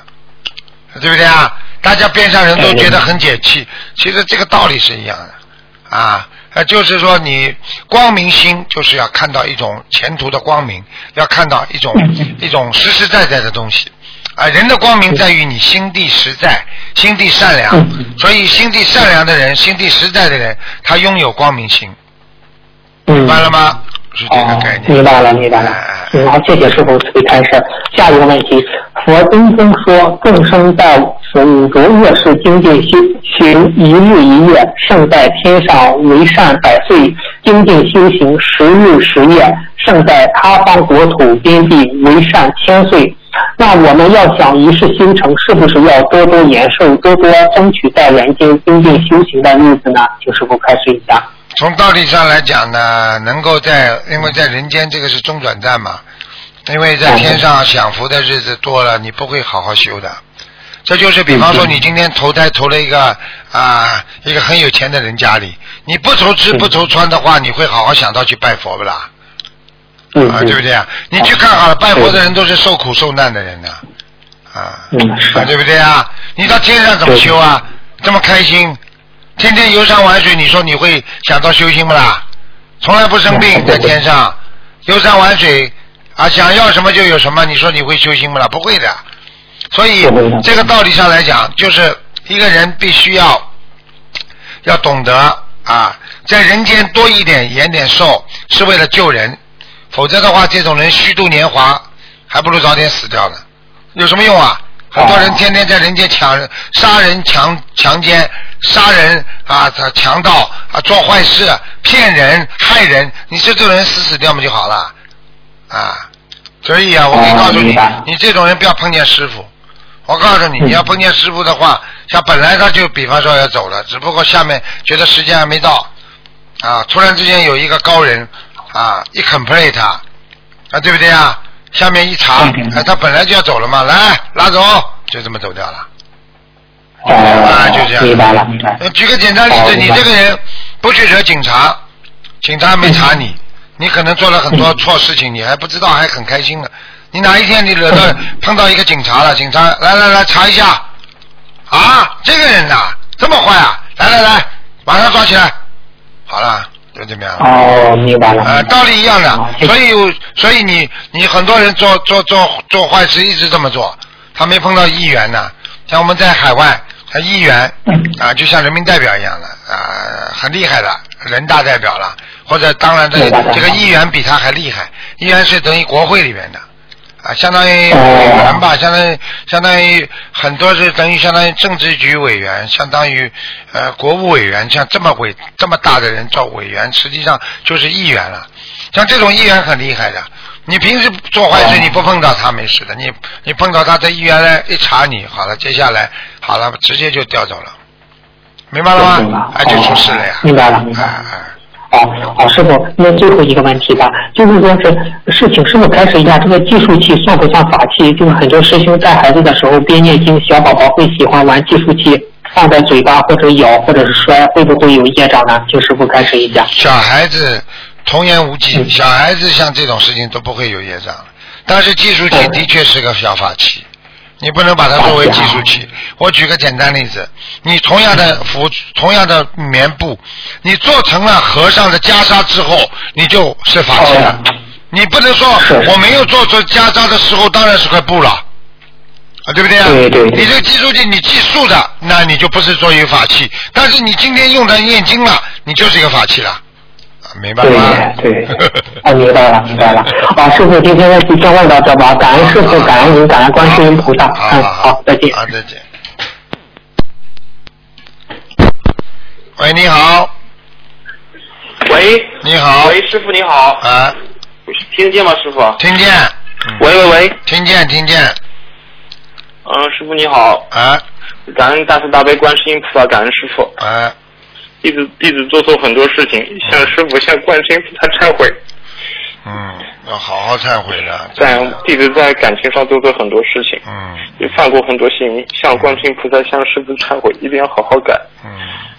[SPEAKER 2] 对不对啊？大家边上人都觉得很解气。其实这个道理是一样的，啊，就是说你光明心就是要看到一种前途的光明，要看到一种一种实实在在的东西。啊，人的光明在于你心地实在，心地善良。所以心地善良的人，心地实在的人，他拥有光明心。明白了吗？是这个概念。
[SPEAKER 4] 明白了，明白了。好，谢谢师傅，可以开始。下一个问题：佛经中说，众生在此五浊恶世精进修行一日一夜，胜在天上为善百岁；精进修行十日十夜，胜在他方国土边地为善千岁。那我们要想一世修成，是不是要多多延寿，多多争取在人间精进修行的日子呢？请师傅开始一下。
[SPEAKER 2] 从道理上来讲呢，能够在，因为在人间这个是中转站嘛，因为在天上享福的日子多了，你不会好好修的。这就是比方说，你今天投胎投了一个啊一个很有钱的人家里，你不愁吃不愁穿的话，你会好好想到去拜佛不啦？啊，对不对啊？你去看好了，拜佛的人都是受苦受难的人呢，啊，对不对啊？你到天上怎么修啊？这么开心？天天游山玩水，你说你会想到修心不啦？从来不生病，在天上游山玩水啊，想要什么就有什么，你说你会修心不啦？不会的。所以这个道理上来讲，就是一个人必须要要懂得啊，在人间多一点延点寿，是为了救人。否则的话，这种人虚度年华，还不如早点死掉呢。有什么用啊？很多人天天在人间抢、杀人、强强奸、杀人啊，他强盗啊，做坏事、骗人、害人，你说这种人死死掉嘛就好了啊。所以啊，我可以告诉你，你这种人不要碰见师傅。我告诉你，你要碰见师傅的话，像本来他就比方说要走了，只不过下面觉得时间还没到啊，突然之间有一个高人啊，一 complain 他啊，对不对啊？下面一查，哎，他本来就要走了嘛，来拉走，就这么走掉了。
[SPEAKER 4] 啊，
[SPEAKER 2] 就这样。
[SPEAKER 4] 明白了。
[SPEAKER 2] 举个简单例子，你这个人不去惹警察，警察没查你，你可能做了很多错事情，你还不知道，还很开心呢。你哪一天你惹到碰到一个警察了，警察来来来查一下，啊，这个人呐这么坏啊，来来来，马上抓起来，好了。就怎么样。
[SPEAKER 4] 哦，明白了。
[SPEAKER 2] 呃，道理一样的，所以所以你你很多人做做做做坏事一直这么做，他没碰到议员呢。像我们在海外，他议员啊，就像人民代表一样的啊，很厉害的人大代表了，或者当然这这个议员比他还厉害，议员是等于国会里面的。啊，相当于
[SPEAKER 4] 哦
[SPEAKER 2] 委员吧，相当于相当于很多是等于相当于政治局委员，相当于呃国务委员，像这么委这么大的人叫委员，实际上就是议员了。像这种议员很厉害的，你平时做坏事
[SPEAKER 4] 哦
[SPEAKER 2] 你不碰到他没事的，你你碰到他在议员来一查你，好了，接下来好了，直接就调走了，明白了吗？哎，就出事了呀。
[SPEAKER 4] 明白了明白了
[SPEAKER 2] 哎哎。
[SPEAKER 4] 好，好，师傅，那最后一个问题吧，就是说是是请师傅开始一下，这个计数器算不算法器？就是很多师兄带孩子的时候边念经，小宝宝会喜欢玩计数器，放在嘴巴或者咬或者是摔，会不会有业障呢？请师傅开始一下。
[SPEAKER 2] 小孩子童言无忌，
[SPEAKER 4] 嗯
[SPEAKER 2] 小孩子像这种事情都不会有业障，但是计数器
[SPEAKER 4] 嗯
[SPEAKER 2] 的确是个小法器，你不能把它作为计数器。我举个简单例子，你同样的服，同样的棉布，你做成了和尚的袈裟之后，你就是法器了。你不能说我没有做出袈裟的时候，当然是块布了。啊，对不对啊？
[SPEAKER 4] 对对对
[SPEAKER 2] 你这个计数器，你计数的，那你就不是作为法器。但是你今天用它念经了，你就是一个法器了。啊明白吗？
[SPEAKER 4] 对对，啊，明白了，明白了。啊，师傅，今天的就先问到这吧，感恩师傅，感恩您，感恩观世音菩萨。嗯，好，再见。
[SPEAKER 2] 好，再见。喂，你好，
[SPEAKER 5] 喂，
[SPEAKER 2] 你好，
[SPEAKER 5] 喂，师傅你好，
[SPEAKER 2] 啊，
[SPEAKER 5] 听得见吗，师傅？
[SPEAKER 2] 听见，嗯。
[SPEAKER 5] 喂喂喂，
[SPEAKER 2] 听见，听见，
[SPEAKER 5] 嗯，师傅你好，
[SPEAKER 2] 啊。
[SPEAKER 5] 感恩大慈大悲观世音菩萨，感恩师傅，
[SPEAKER 2] 啊，
[SPEAKER 5] 弟子弟子做错很多事情，向师傅向观世音菩萨忏悔，
[SPEAKER 2] 嗯，要好好忏悔的，
[SPEAKER 5] 在弟子在感情上做错很多事情，
[SPEAKER 2] 嗯。
[SPEAKER 5] 也犯过很多性，向观世音菩萨向师傅忏悔，一定要好好改。
[SPEAKER 2] 嗯，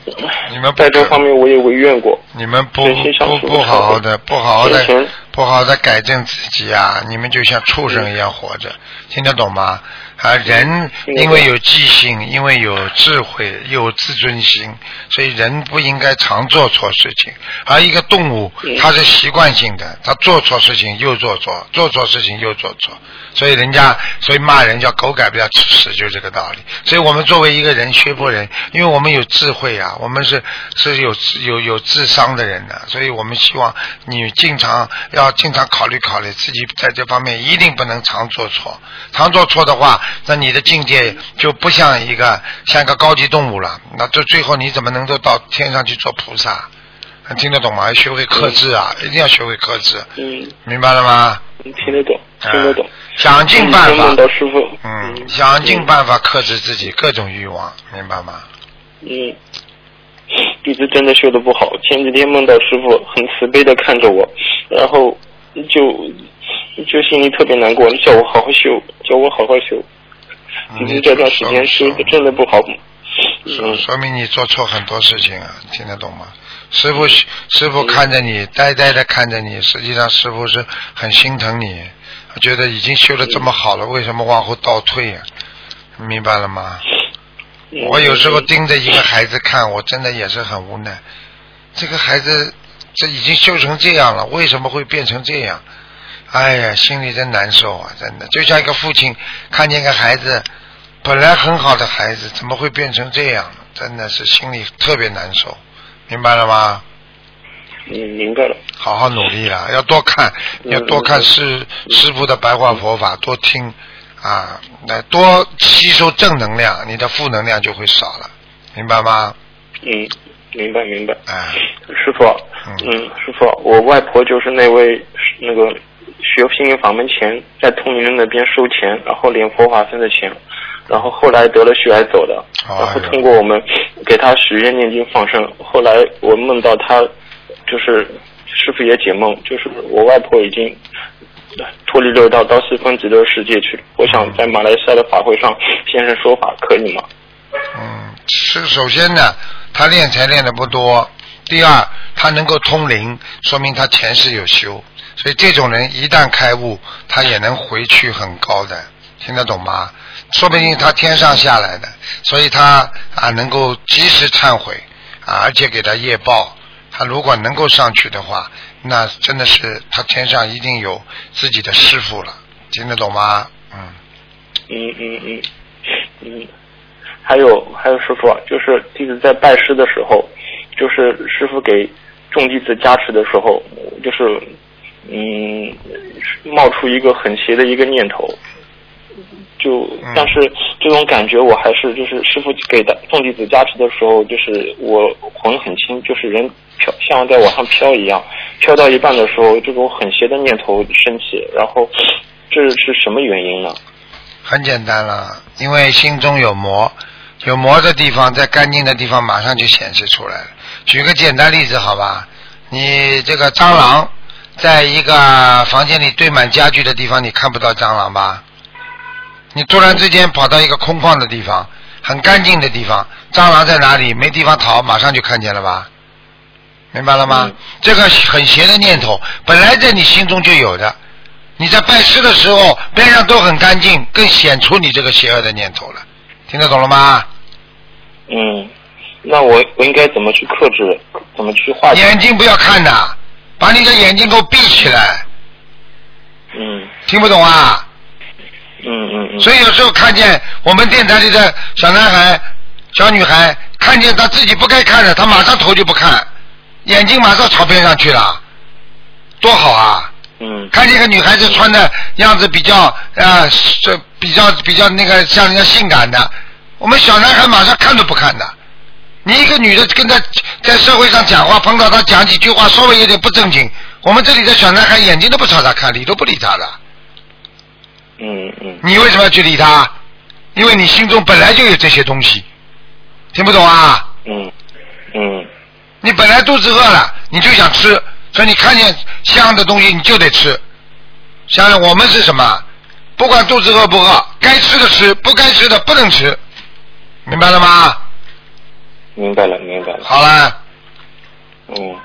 [SPEAKER 2] 你们不
[SPEAKER 5] 在这方面我也违愿过，
[SPEAKER 2] 你们不不不好好的，不好好的不好好的改正自己啊！你们就像畜生一样活着，听得懂吗？啊，人因为有记性，因为有智慧，有自尊心，所以人不应该常做错事情。而一个动物，
[SPEAKER 5] 嗯
[SPEAKER 2] 它是习惯性的，它做错事情又做错，做错事情又做错，所以人家所以骂人叫狗改不了吃屎，就是这个道理。所以我们作为一个人学佛人，因为我们有智慧啊，我们是是有有有智商的人的，所以我们希望你经常要经常考虑考虑自己在这方面一定不能常做错，常做错的话，那你的境界就不像一个像一个高级动物了，那这最后你怎么能够到天上去做菩萨？听得懂吗？要学会克制啊，一定要学会克制，
[SPEAKER 5] 嗯，
[SPEAKER 2] 明白了吗？
[SPEAKER 5] 听得懂，听得懂。
[SPEAKER 2] 啊想尽办法嗯，想尽办法克制自己各种欲望，明白吗？
[SPEAKER 5] 嗯，弟子真的修的不好。前几天梦到师傅很慈悲的看着我，然后就就心里特别难过，叫我好好修，叫我好好修。弟子这段时间修的真的不好。
[SPEAKER 2] 说
[SPEAKER 5] 嗯
[SPEAKER 2] 说明你做错很多事情啊，听得懂吗？师傅师傅看着你，呆呆的看着你，实际上师傅是很心疼你，觉得已经修的这么好了，为什么往后倒退呀、明白了吗？
[SPEAKER 5] 嗯
[SPEAKER 2] 我有时候盯着一个孩子看，我真的也是很无奈。这个孩子这已经修成这样了，为什么会变成这样？哎呀，心里真难受啊！真的，就像一个父亲看见一个孩子本来很好的孩子，怎么会变成这样？真的是心里特别难受，明白了吗？
[SPEAKER 5] 嗯，明白了。
[SPEAKER 2] 好好努力了，要多看，
[SPEAKER 5] 嗯
[SPEAKER 2] 要多看师师傅的白话佛法，多听啊，那多吸收正能量，你的负能量就会少了，明白吗？
[SPEAKER 5] 嗯，明白明白。
[SPEAKER 2] 哎，
[SPEAKER 5] 师傅，
[SPEAKER 2] 嗯
[SPEAKER 5] 嗯，师傅，我外婆就是那位那个学心灵法门前在通灵人那边收钱，然后领佛法僧的钱，然后后来得了血癌走的，然后通过我们给他许愿念经放生，后来我梦到他就是师傅也解梦，就是我外婆已经。脱离六道到四分极乐世界去了。我想在马来西亚的法会上现身说法，可以吗？
[SPEAKER 2] 嗯，是首先呢，他练才练的不多，第二他能够通灵，说明他前世有修，所以这种人一旦开悟，他也能回去很高的，听得懂吗？说不定他天上下来的，所以他啊能够及时忏悔啊，而且给他业报，他如果能够上去的话，那真的是他天上一定有自己的师傅了，听得懂吗？嗯。
[SPEAKER 5] 嗯嗯嗯嗯，还有还有师傅，就是弟子在拜师的时候，就是师傅给众弟子加持的时候，就是嗯冒出一个很邪的一个念头，就
[SPEAKER 2] 嗯
[SPEAKER 5] 但是这种感觉我还是就是师傅给的众弟子加持的时候，就是我魂很轻，就是人飘像在往上飘一样，飘到一半的时候，这种很邪的念头升起，然后这是什么原因呢？
[SPEAKER 2] 很简单了，因为心中有魔，有魔的地方，在干净的地方马上就显示出来了。举个简单例子，好吧？你这个蟑螂，在一个房间里堆满家具的地方，你看不到蟑螂吧？你突然之间跑到一个空旷的地方，很干净的地方，蟑螂在哪里？没地方逃，马上就看见了吧？明白了吗？
[SPEAKER 5] 嗯
[SPEAKER 2] 这个很邪的念头，本来在你心中就有的。你在拜师的时候，边上都很干净，更显出你这个邪恶的念头了。听得懂了吗？
[SPEAKER 5] 嗯，那我我应该怎么去克制？怎么去化解？
[SPEAKER 2] 眼睛不要看的，把你的眼睛给我闭起来。
[SPEAKER 5] 嗯
[SPEAKER 2] 听不懂啊？
[SPEAKER 5] 嗯嗯嗯。
[SPEAKER 2] 所以有时候看见我们电台里的小男孩、小女孩，看见他自己不该看的，他马上头就不看，眼睛马上朝边上去了，多好啊！
[SPEAKER 5] 嗯
[SPEAKER 2] 看见一个女孩子穿的样子比较啊，这比较比较那个像人家性感的，我们小男孩马上看都不看的。你一个女的跟他在社会上讲话，碰到他讲几句话稍微有点不正经，我们这里的小男孩眼睛都不朝他看，理都不理他的。
[SPEAKER 5] 嗯嗯
[SPEAKER 2] 你为什么要去理他？因为你心中本来就有这些东西，听不懂啊？
[SPEAKER 5] 嗯嗯
[SPEAKER 2] 你本来肚子饿了，你就想吃，所以你看见香的东西你就得吃。想想我们是什么？不管肚子饿不饿，该吃的吃，不该吃的不能吃，明白了吗？
[SPEAKER 5] 明白了明白了。
[SPEAKER 2] 好啦，
[SPEAKER 5] 嗯，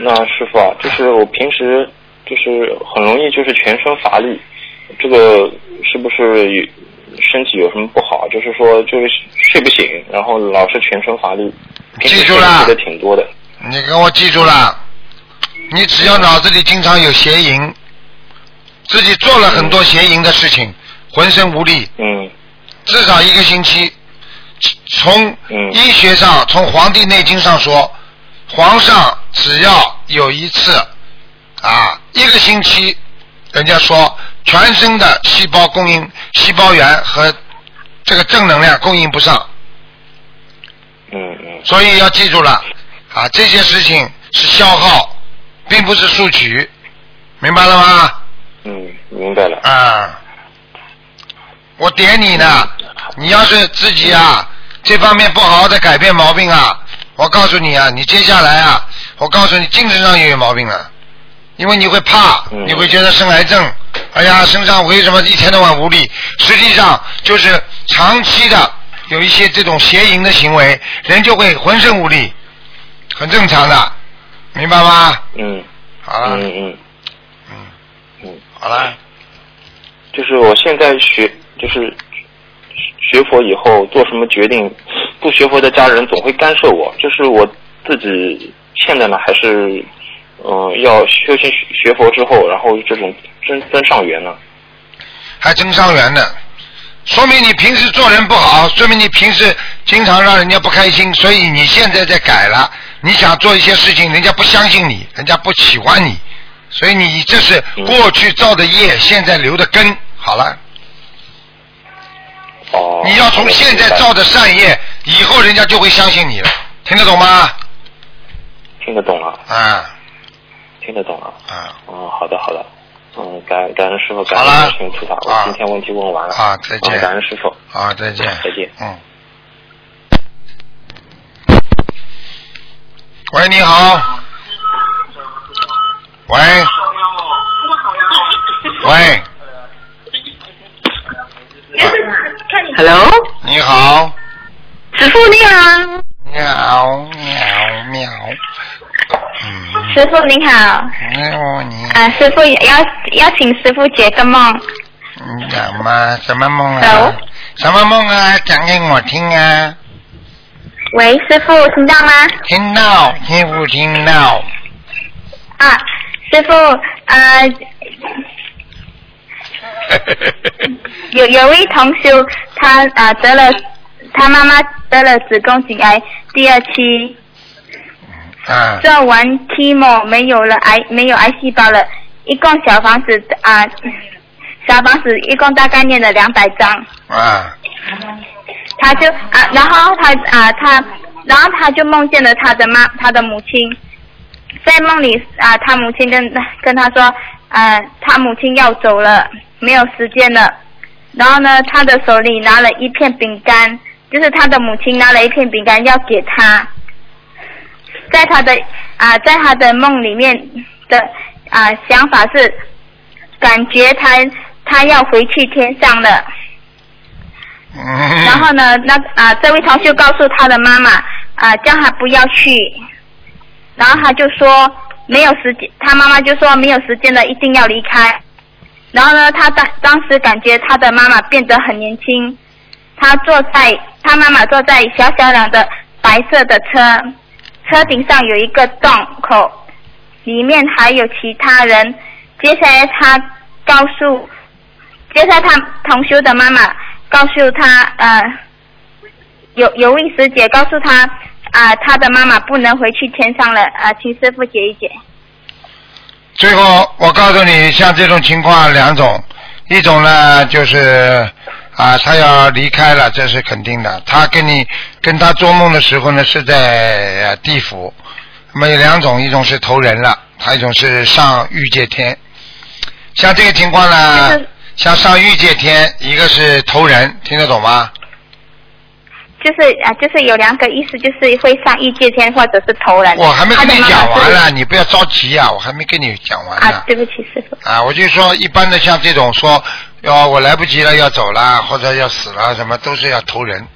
[SPEAKER 5] 那师傅啊，就是我平时就是很容易就是全身乏力，这个是不是有身体有什么不好？就是说就是睡不醒，然后老是全身乏力。
[SPEAKER 2] 记住了
[SPEAKER 5] 睡的挺多的。
[SPEAKER 2] 你给我记住了，你只要脑子里经常有邪淫，自己做了很多邪淫的事情，浑身无力，
[SPEAKER 5] 嗯
[SPEAKER 2] 至少一个星期。从
[SPEAKER 5] 嗯。
[SPEAKER 2] 医学上，从《黄帝内经》上说，皇上只要有一次啊，一个星期，人家说全身的细胞供应、细胞源和这个正能量供应不上，
[SPEAKER 5] 嗯嗯。
[SPEAKER 2] 所以要记住了啊，这些事情是消耗，并不是索取，明白了吗？
[SPEAKER 5] 嗯，明白了。
[SPEAKER 2] 啊，我点你呢，你要是自己啊这方面不好好的改变毛病啊，我告诉你啊，你接下来啊，我告诉你精神上也有毛病了，因为你会怕，
[SPEAKER 5] 嗯。
[SPEAKER 2] 你会觉得生癌症，哎呀，身上为什么一天到晚无力？实际上就是长期的有一些这种邪淫的行为，人就会浑身无力，很正常的，明白吗？
[SPEAKER 5] 嗯。
[SPEAKER 2] 好了，
[SPEAKER 5] 嗯嗯
[SPEAKER 2] 嗯，
[SPEAKER 5] 嗯，
[SPEAKER 2] 好了，
[SPEAKER 5] 就是我现在学就是学佛以后做什么决定，不学佛的家人总会干涉我，这是我自己欠的呢，还是嗯、呃要修行学学佛之后，然后这种增增上缘呢？
[SPEAKER 2] 还增上缘呢，说明你平时做人不好，说明你平时经常让人家不开心，所以你现在在改了。你想做一些事情，人家不相信你，人家不喜欢你，所以你这是过去造的业，现在留的根。好了，
[SPEAKER 5] 哦，
[SPEAKER 2] 你要从现在造的善业，以后人家就会相信你了，听得懂吗？
[SPEAKER 5] 听得懂了，
[SPEAKER 2] 啊
[SPEAKER 5] 听得懂了。
[SPEAKER 2] 啊
[SPEAKER 5] 嗯，好的好的。嗯，感感恩师傅，感恩观世音菩萨。
[SPEAKER 2] 啊
[SPEAKER 5] 我今天问题问完了。
[SPEAKER 2] 啊，再见
[SPEAKER 5] 嗯，感恩师傅。
[SPEAKER 2] 啊，再见，
[SPEAKER 5] 再见
[SPEAKER 2] 嗯。喂，你好。喂。喂，
[SPEAKER 6] Hello，
[SPEAKER 2] 你好。
[SPEAKER 6] 师傅你好，
[SPEAKER 2] 喵喵喵。嗯。
[SPEAKER 6] 师傅你好，
[SPEAKER 2] 喵你。
[SPEAKER 6] 啊，师傅要要请师傅解个梦。
[SPEAKER 2] 你讲嘛？什么梦啊
[SPEAKER 6] Hello？
[SPEAKER 2] 什么梦啊？讲给我听啊！
[SPEAKER 6] 喂，师傅听到吗？
[SPEAKER 2] 听到，听不听到？
[SPEAKER 6] 啊，师傅，啊，有有位同修，他啊得了，他妈妈得了子宫颈癌第二期，
[SPEAKER 2] 嗯，
[SPEAKER 6] 做完 chemo 没有了癌没有癌细胞了，一共小房子啊、小房子一共大概念了两百张，
[SPEAKER 2] 啊，
[SPEAKER 6] 他就啊，然后他啊他，然后他就梦见了他的妈他的母亲，在梦里啊，他母亲跟跟他说啊，他母亲要走了，没有时间了，然后呢，他的手里拿了一片饼干，就是他的母亲拿了一片饼干要给他。在他的啊，在他的梦里面的啊想法是，感觉他他要回去天上了。
[SPEAKER 2] 嗯，
[SPEAKER 6] 然后呢，那啊这位同学告诉他的妈妈啊，叫他不要去。然后他就说没有时间，他妈妈就说没有时间了，一定要离开。然后呢，他当当时感觉他的妈妈变得很年轻，他坐在他妈妈坐在小小辆的白色的车，车顶上有一个洞口，里面还有其他人。接下来他告诉，接下来他同修的妈妈告诉他，呃，有有位师姐告诉他，啊、他的妈妈不能回去天上了，啊、请师傅解一解。
[SPEAKER 2] 最后，我告诉你，像这种情况两种，一种呢就是啊，他要离开了，这是肯定的。他跟你跟他做梦的时候呢，是在呃地府。那么有两种，一种是投人了，还有一种是上欲界天。像这个情况呢，像上欲界天，一个是投人，听得懂吗？
[SPEAKER 6] 就是啊、就是有两个意思，就是会上异界天或者是投人。
[SPEAKER 2] 我还没跟你讲完呢，你不要着急啊，我还没跟你讲完呢。
[SPEAKER 6] 啊，对不起，师傅。
[SPEAKER 2] 啊，我就说一般的像这种说，要我来不及了要走了或者要死了什么，都是要投人，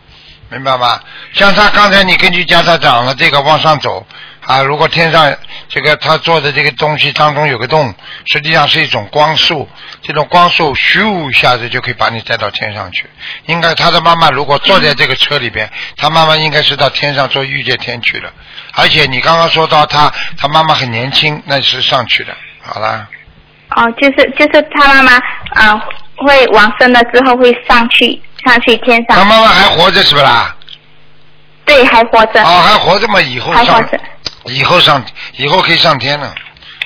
[SPEAKER 2] 明白吗？像他刚才你根据加他讲了这个往上走啊，如果天上这个他做的这个东西当中有个洞，实际上是一种光束，这种光束咻一下子就可以把你带到天上去。应该他的妈妈如果坐在这个车里边，他妈妈应该是到天上做御界天去了。而且你刚刚说到他他妈妈很年轻，那是上去的。好啦。
[SPEAKER 6] 哦，就是就是他妈妈啊、会往生了之后会上去上去天上他，
[SPEAKER 2] 妈妈还活着是不啦？
[SPEAKER 6] 对，还活着，
[SPEAKER 2] 哦，还活着嘛？以后上，
[SPEAKER 6] 还活着。
[SPEAKER 2] 以后上，以后可以上天了，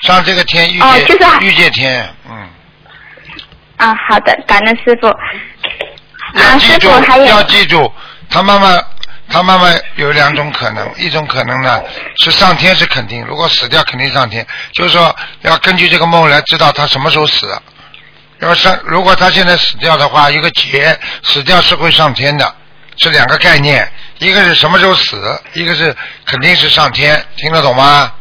[SPEAKER 2] 上这个天遇见、
[SPEAKER 6] 哦就是
[SPEAKER 2] 御界天，嗯，
[SPEAKER 6] 啊，好的，感恩师傅。
[SPEAKER 2] 要记住，他妈妈，他妈妈有两种可能，一种可能呢是上天是肯定，如果死掉肯定上天，就是说要根据这个梦来知道他什么时候死。要上，如果他现在死掉的话，一个劫死掉是会上天的，是两个概念，一个是什么时候死，一个是肯定是上天，听得懂吗？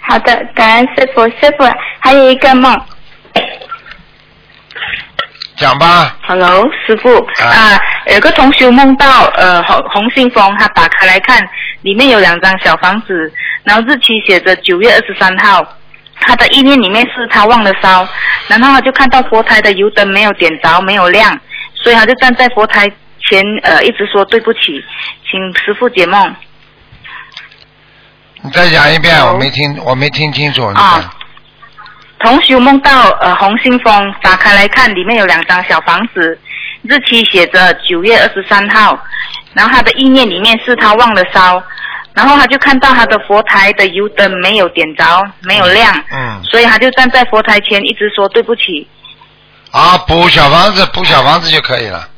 [SPEAKER 6] 好的，感恩师傅。师傅还有一个梦，
[SPEAKER 2] 讲吧
[SPEAKER 7] ，Hello，师傅
[SPEAKER 2] 啊
[SPEAKER 7] 啊，有个同学梦到呃红红信封，他打开来看，里面有两张小房子，然后日期写着九月二十三号。他的意念里面是他忘了烧，然后他就看到佛台的油灯没有点着，没有亮，所以他就站在佛台前呃一直说对不起，请师傅解梦
[SPEAKER 2] 你再讲一遍，我没听，我没听清楚。
[SPEAKER 7] 啊
[SPEAKER 2] 讲。。
[SPEAKER 7] 同修梦到呃红信封，打开来看，里面有两张小房子，日期写着九月二十三号，然后他的意念里面是他忘了烧，然后他就看到他的佛台的油灯没有点着，没有亮，
[SPEAKER 2] 嗯，
[SPEAKER 7] 所以他就站在佛台前一直说对不起，
[SPEAKER 2] 啊，补小房子，补小房子就可以了。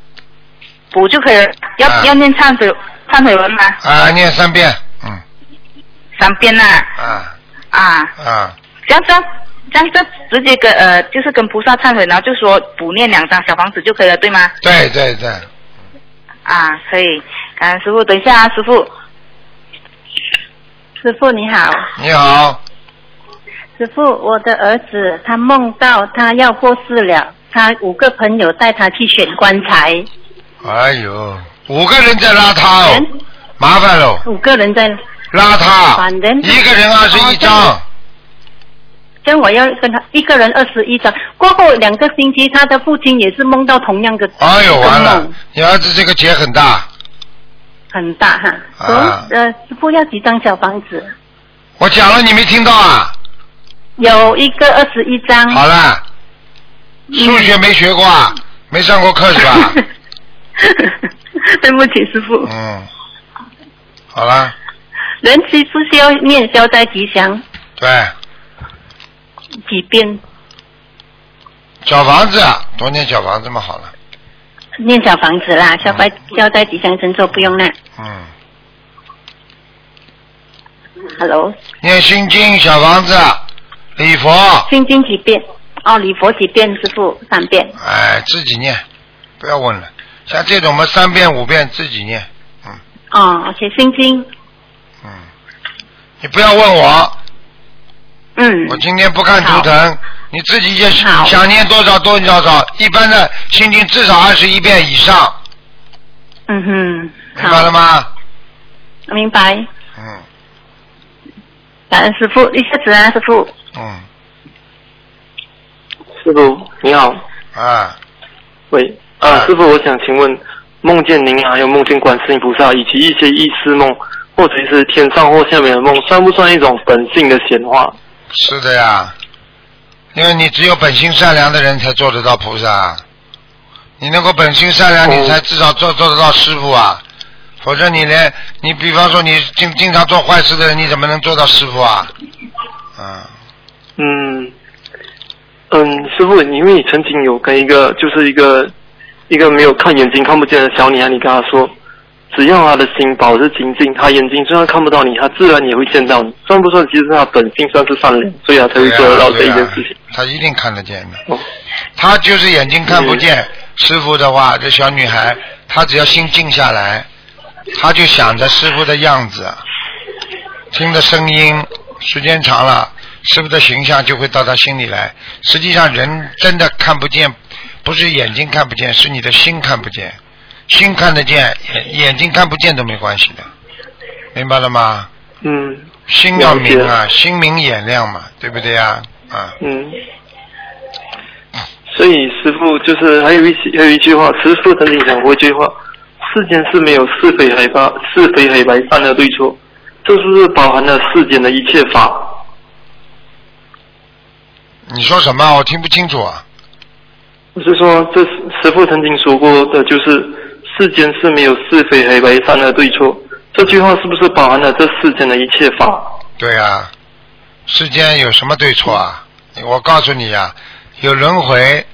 [SPEAKER 7] 补就可以了。要、
[SPEAKER 2] 啊
[SPEAKER 7] 要念忏悔忏悔文吗？
[SPEAKER 2] 啊，念三遍，嗯，
[SPEAKER 7] 三遍呐、
[SPEAKER 2] 啊
[SPEAKER 7] 啊，
[SPEAKER 2] 啊，
[SPEAKER 7] 这样这样这样就直接跟呃就是跟菩萨忏悔，然后就说补念两张小房子就可以了，对吗？
[SPEAKER 2] 对对对，
[SPEAKER 7] 啊，可以。感恩师傅，等一下啊，师傅。
[SPEAKER 8] 师傅你好，
[SPEAKER 2] 你好，
[SPEAKER 8] 师傅，我的儿子他梦到他要过世了，他五个朋友带他去选棺材，
[SPEAKER 2] 哎呦，五个人在拉他哦，
[SPEAKER 8] 嗯
[SPEAKER 2] 麻烦喽，
[SPEAKER 8] 五个人在，
[SPEAKER 2] 拉他，
[SPEAKER 8] 反正
[SPEAKER 2] 一个人二十一张
[SPEAKER 8] 样，这样我要跟他一个人二十一张。过后两个星期，他的父亲也是梦到同样的，
[SPEAKER 2] 哎呦，完了，你儿子这个结很大，
[SPEAKER 8] 很大哈。呃，师傅要几张小房子？
[SPEAKER 2] 我讲了你没听到啊？
[SPEAKER 8] 有一个二十一张。
[SPEAKER 2] 好了，数学没学过啊，没上过课是吧？
[SPEAKER 8] 对不起，师傅。
[SPEAKER 2] 嗯，好啦，
[SPEAKER 8] 人需不需要念消灾吉祥
[SPEAKER 2] 对，
[SPEAKER 8] 几遍？
[SPEAKER 2] 小房子啊，多念小房子嘛好了。
[SPEAKER 8] 念小房子啦，消灾消灾吉祥神咒不用啦。
[SPEAKER 2] 嗯
[SPEAKER 8] ，Hello，
[SPEAKER 2] 念心经小房子，礼佛，
[SPEAKER 8] 心经几遍？哦，礼佛几遍？师傅三遍。
[SPEAKER 2] 哎，自己念，不要问了。像这种嘛，三遍五遍自己念，嗯
[SPEAKER 8] 哦，OK，心经。
[SPEAKER 2] 嗯，你不要问我，
[SPEAKER 8] 嗯。
[SPEAKER 2] 我今天不看图腾，你自己也
[SPEAKER 8] 好
[SPEAKER 2] 想念多少多少，一般的心经至少二十一遍以上，
[SPEAKER 8] 嗯哼。
[SPEAKER 2] 明白了吗？
[SPEAKER 8] 明白。
[SPEAKER 2] 嗯
[SPEAKER 8] 感恩师傅，一下子啊，师傅。
[SPEAKER 2] 嗯
[SPEAKER 9] 师傅你好，
[SPEAKER 2] 啊，
[SPEAKER 9] 喂，啊，师傅，我想请问，梦见您还有梦见观世音菩萨，以及一些异思梦，或者是天上或下面的梦，算不算一种本性的显化？
[SPEAKER 2] 是的呀，因为你只有本性善良的人才做得到菩萨，你能够本性善良，你才至少做做得到师傅啊，否则你连你比方说你经经常做坏事的人，你怎么能做到师傅啊？啊，
[SPEAKER 9] 嗯，嗯，师傅，因为你曾经有跟一个就是一个一个没有看眼睛看不见的小女孩，你跟她说，只要她的心保持清净，她眼睛虽然看不到你，她自然也会见到你，算不算？其实她本性算是善良，所以她才会做得到这一件事情。
[SPEAKER 2] 她一定看得见的。
[SPEAKER 9] 哦
[SPEAKER 2] 她就是眼睛看不见，师傅的话，这小女孩，她只要心静下来，她就想着师傅的样子，听的声音，时间长了，师傅的形象就会到他心里来。实际上，人真的看不见，不是眼睛看不见，是你的心看不见。心看得见，眼眼睛看不见都没关系的，明白了吗？
[SPEAKER 9] 嗯
[SPEAKER 2] 心要明啊，心明眼亮嘛，对不对呀？啊，
[SPEAKER 9] 嗯。所以师傅就是还有一些还有一句话，师傅曾经讲过一句话：世间是没有是非黑白是非黑白善恶对错，这是不是包含了世间的一切法？
[SPEAKER 2] 你说什么？我听不清楚啊。
[SPEAKER 9] 我是说，这师傅曾经说过的，就是世间是没有是非黑白善恶对错。这句话是不是包含了这世间的一切法？
[SPEAKER 2] 对啊、世间有什么对错啊？我告诉你啊、有轮回，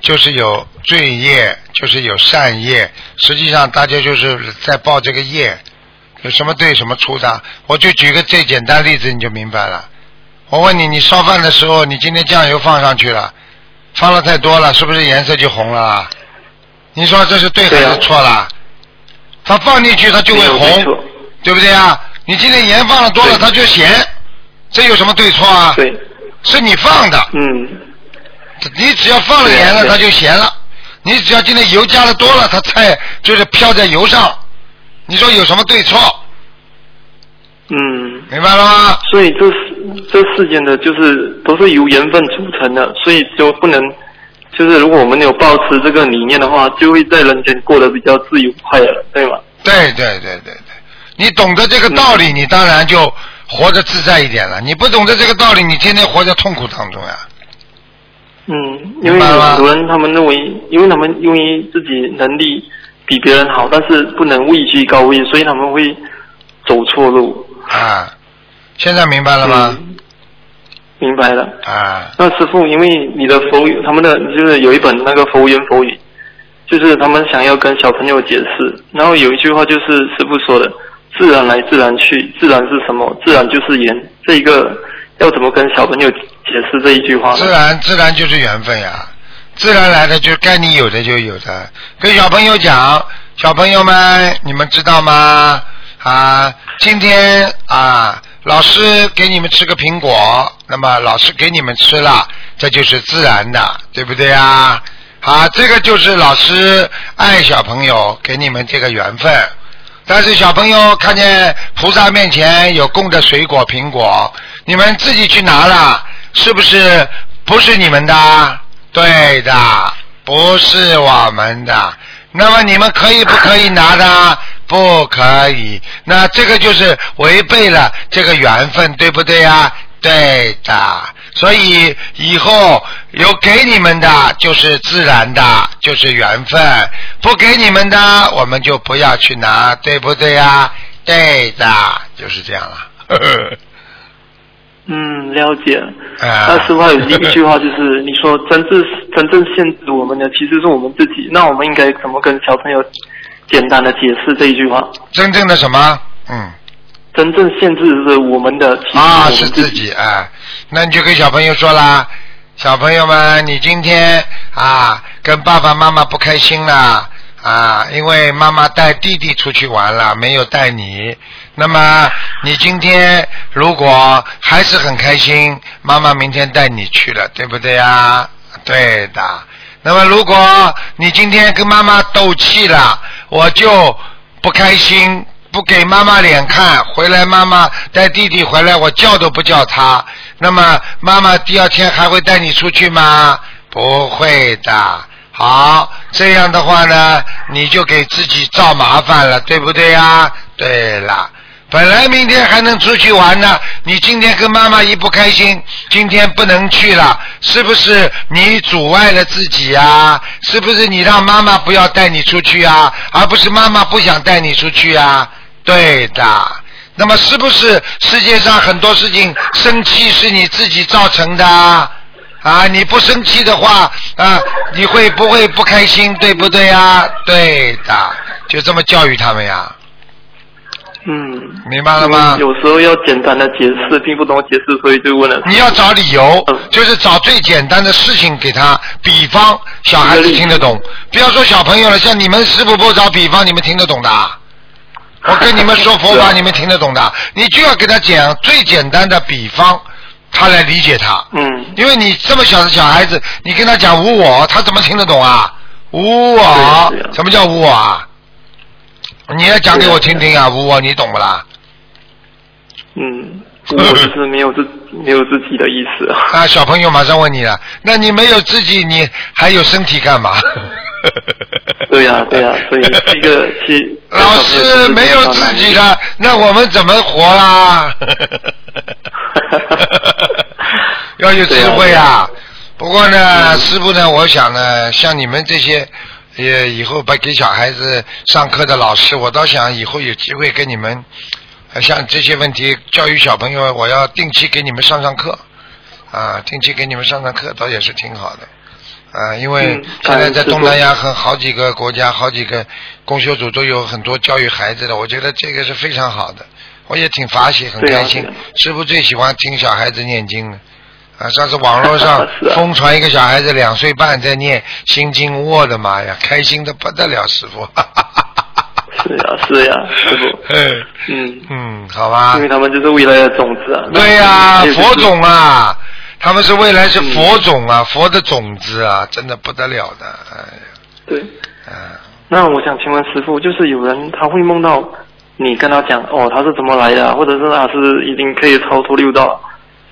[SPEAKER 2] 就是有罪业，就是有善业。实际上，大家就是在报这个业，有什么对什么错的？我就举个最简单例子，你就明白了。我问你，你烧饭的时候，你今天酱油放上去了，放了太多了，是不是颜色就红了？你说这是对还是错了？它放进去它就会红，对不对啊？你今天盐放的多了，它就咸，这有什么对错啊？
[SPEAKER 9] 对，
[SPEAKER 2] 是你放的。
[SPEAKER 9] 嗯。
[SPEAKER 2] 你只要放了盐了，它就咸了；你只要今天油加的多了，它菜就是飘在油上。你说有什么对错？
[SPEAKER 9] 嗯，
[SPEAKER 2] 明白了吗？
[SPEAKER 9] 所以这世这世间的就是都是由缘分组成的，所以就不能，就是如果我们有保持这个理念的话，就会在人间过得比较自由快乐，对吗？
[SPEAKER 2] 对对对对对，你懂得这个道理，你当然就活得自在一点了。你不懂得这个道理，你天天活在痛苦当中呀。
[SPEAKER 9] 嗯，因为有很多人他们认为，因为他们因为自己能力比别人好，但是不能位居高位，所以他们会走错路。
[SPEAKER 2] 啊，现在明白了吗？
[SPEAKER 9] 明白了。
[SPEAKER 2] 啊，
[SPEAKER 9] 那师傅，因为你的佛语，他们的就是有一本那个佛言佛语，就是他们想要跟小朋友解释，然后有一句话就是师傅说的：“自然来，自然去，自然是什么？自然就是缘。”这一个要怎么跟小朋友解释这一句话呢？
[SPEAKER 2] 自然自然就是缘分呀，自然来的就该你有的就有的。跟小朋友讲，小朋友们，你们知道吗？啊，今天啊，老师给你们吃个苹果，那么老师给你们吃了，这就是自然的，对不对呀？啊，这个就是老师爱小朋友给你们这个缘分。但是小朋友看见菩萨面前有供的水果、苹果，你们自己去拿了，是不是不是你们的？对的，不是我们的。那么你们可以不可以拿的？不可以。那这个就是违背了这个缘分，对不对呀？对的。所以以后有给你们的，就是自然的，就是缘分；不给你们的，我们就不要去拿，对不对呀？对的，就是这样了。呵 呵
[SPEAKER 9] 嗯，了解。
[SPEAKER 2] 啊
[SPEAKER 9] 那师傅还有一句话就是，你说真正真正限制我们的其实是我们自己，那我们应该怎么跟小朋友简单的解释这一句话？
[SPEAKER 2] 真正的什么？嗯。
[SPEAKER 9] 真正限制是我们的，
[SPEAKER 2] 啊，是自己啊，那你就跟小朋友说啦，小朋友们，你今天啊跟爸爸妈妈不开心了啊，因为妈妈带弟弟出去玩了，没有带你。那么你今天如果还是很开心，妈妈明天带你去了，对不对呀？对的。那么如果你今天跟妈妈斗气了，我就不开心，不给妈妈脸看，回来妈妈带弟弟回来，我叫都不叫他。那么妈妈第二天还会带你出去吗？不会的。好，这样的话呢，你就给自己造麻烦了，对不对呀？对了。本来明天还能出去玩呢，你今天跟妈妈一不开心，今天不能去了，是不是你阻碍了自己呀？是不是你让妈妈不要带你出去啊？而不是妈妈不想带你出去啊？对的。那么是不是世界上很多事情生气是你自己造成的啊？啊，你不生气的话啊，你会不会不开心？对不对呀？对的，就这么教育他们呀。
[SPEAKER 9] 嗯，
[SPEAKER 2] 明白了吗？
[SPEAKER 9] 有时候要简单的解释，听不懂解释，所以就问了。
[SPEAKER 2] 你要找理由，
[SPEAKER 9] 嗯
[SPEAKER 2] 就是找最简单的事情给他，比方小孩子听得懂。不要说小朋友了，像你们师傅不找比方，你们听得懂的啊。我跟你们说佛法，你们听得懂的。你就要给他讲最简单的比方，他来理解他。
[SPEAKER 9] 嗯，
[SPEAKER 2] 因为你这么小的小孩子，你跟他讲无我，他怎么听得懂啊？无我什么叫无我啊？你要讲给我听听啊，无我，你懂不啦？
[SPEAKER 9] 嗯，我就是没有自没有自己的意思。
[SPEAKER 2] 啊，小朋友马上问你了，那你没有自己，你还有身体干嘛？
[SPEAKER 9] 对呀、对呀、所以这个其
[SPEAKER 2] 老师没有自己的，那我们怎么活啦？要有智慧啊！不过呢，师傅呢，我想呢，像你们这些，也以后把给小孩子上课的老师，我倒想以后有机会跟你们，呃像这些问题教育小朋友，我要定期给你们上上课，啊，定期给你们上上课，倒也是挺好的。啊，因为
[SPEAKER 9] 嗯
[SPEAKER 2] 现在在东南亚和好几个国家、好几个公修组都有很多教育孩子的，我觉得这个是非常好的，我也挺发喜，很开心。师傅最喜欢听小孩子念经了。啊，上次网络上 疯传一个小孩子两岁半在念心经，我的妈呀，开心的不得了，师傅。
[SPEAKER 9] 是呀、是呀、师傅。
[SPEAKER 2] 嗯
[SPEAKER 9] 嗯，
[SPEAKER 2] 嗯，好吧
[SPEAKER 9] 因为。他们就是未来的种子啊。
[SPEAKER 2] 对呀、
[SPEAKER 9] 那
[SPEAKER 2] 佛种啊，他们是未来是
[SPEAKER 9] 嗯
[SPEAKER 2] 佛种啊，佛的种子啊，真的不得了的，哎呀，
[SPEAKER 9] 对。
[SPEAKER 2] 啊。
[SPEAKER 9] 那我想请问师傅，就是有人他会梦到你跟他讲哦，他是怎么来的啊，或者是他是已经可以超脱六道，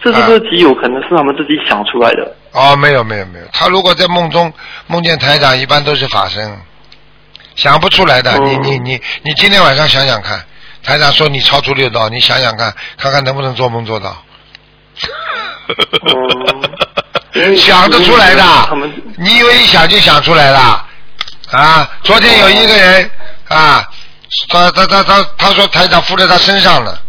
[SPEAKER 9] 这是不是极有可能是他们自己想出来的？
[SPEAKER 2] 哦，没有没有没有，他如果在梦中梦见台长，一般都是法身，想不出来的。
[SPEAKER 9] 哦
[SPEAKER 2] 你你你你今天晚上想想看，台长说你超出六道，你想想看，看看能不能做梦做到。想得出来的，你以为一想就想出来了？啊，昨天有一个人啊，他他他他他说台长附在他身上了，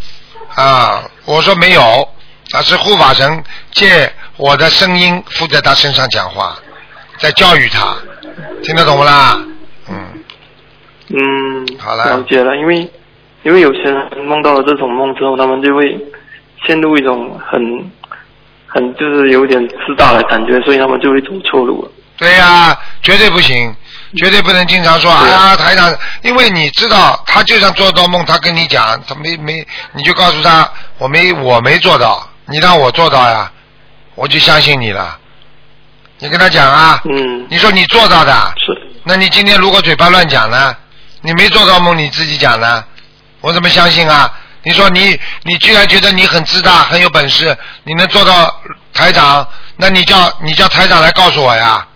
[SPEAKER 2] 啊，我说没有，啊是护法神借我的声音附在他身上讲话，在教育他，听得懂不啦？嗯，
[SPEAKER 9] 嗯，
[SPEAKER 2] 好了
[SPEAKER 9] 了解了，因为因为有些人梦到了这种梦之后，他们就会陷入一种很很就是有点自大的感觉，所以他们就会走错路了。
[SPEAKER 2] 对呀、绝对不行，绝对不能经常说哎呀台长，因为你知道他就算做到梦，他跟你讲，他没没，你就告诉他我没我没做到，你让我做到呀，我就相信你了。你跟他讲啊，
[SPEAKER 9] 嗯，
[SPEAKER 2] 你说你做到的，
[SPEAKER 9] 是，
[SPEAKER 2] 那你今天如果嘴巴乱讲呢？你没做到梦，你自己讲呢？我怎么相信啊？你说你你居然觉得你很自大，很有本事，你能做到台长，那你叫你叫台长来告诉我呀？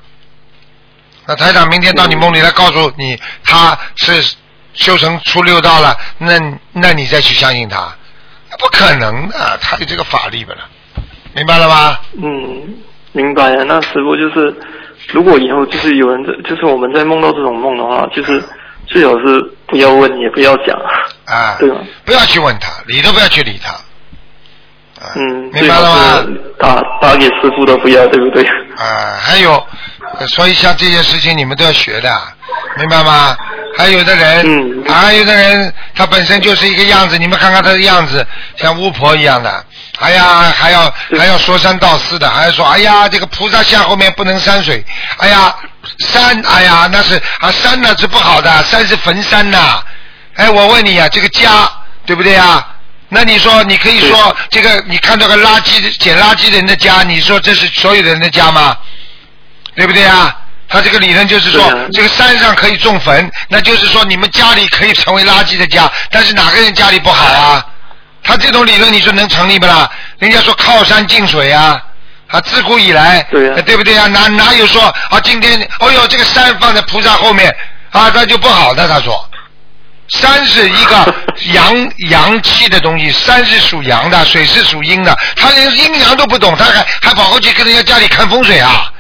[SPEAKER 2] 那台长明天到你梦里来告诉你，他是修成出六道了，那那你再去相信他，不可能的，他有这个法力不了，明白了吗？
[SPEAKER 9] 嗯，明白了。那师傅就是，如果以后就是有人在，就是我们在梦到这种梦的话，就是最好是不要问，也不要讲。
[SPEAKER 2] 啊，
[SPEAKER 9] 对吗？
[SPEAKER 2] 不要去问他，理都不要去理他。
[SPEAKER 9] 嗯，
[SPEAKER 2] 明白了吗？
[SPEAKER 9] 打打给师傅的不要，对不对？
[SPEAKER 2] 啊，还有，呃所以像这些事情你们都要学的，明白吗？还有的人，
[SPEAKER 9] 嗯
[SPEAKER 2] 还有的人他本身就是一个样子，你们看看他的样子，像巫婆一样的，哎呀，还要还要说三道四的，还要说，哎呀，这个菩萨像后面不能山水，哎呀，山，哎呀，那是啊山呢是不好的，山是坟山呐、哎，我问你呀、这个家对不对呀？那你说，你可以说这个，你看到个垃圾捡垃圾的人的家，你说这是所有的人的家吗？对不对啊？他这个理论就是说，
[SPEAKER 9] 啊
[SPEAKER 2] 这个山上可以种坟，那就是说你们家里可以成为垃圾的家，但是哪个人家里不好啊？他这种理论你说能成立不啦？人家说靠山近水啊，啊，自古以来，
[SPEAKER 9] 对啊
[SPEAKER 2] 呃对不对啊？哪哪有说啊？今天，哦哟，这个山放在菩萨后面啊，那就不好的。他说，山是一个 阳阳气的东西，山是属阳的，水是属阴的。他连阴阳都不懂，他还还跑过去跟人家家里看风水啊？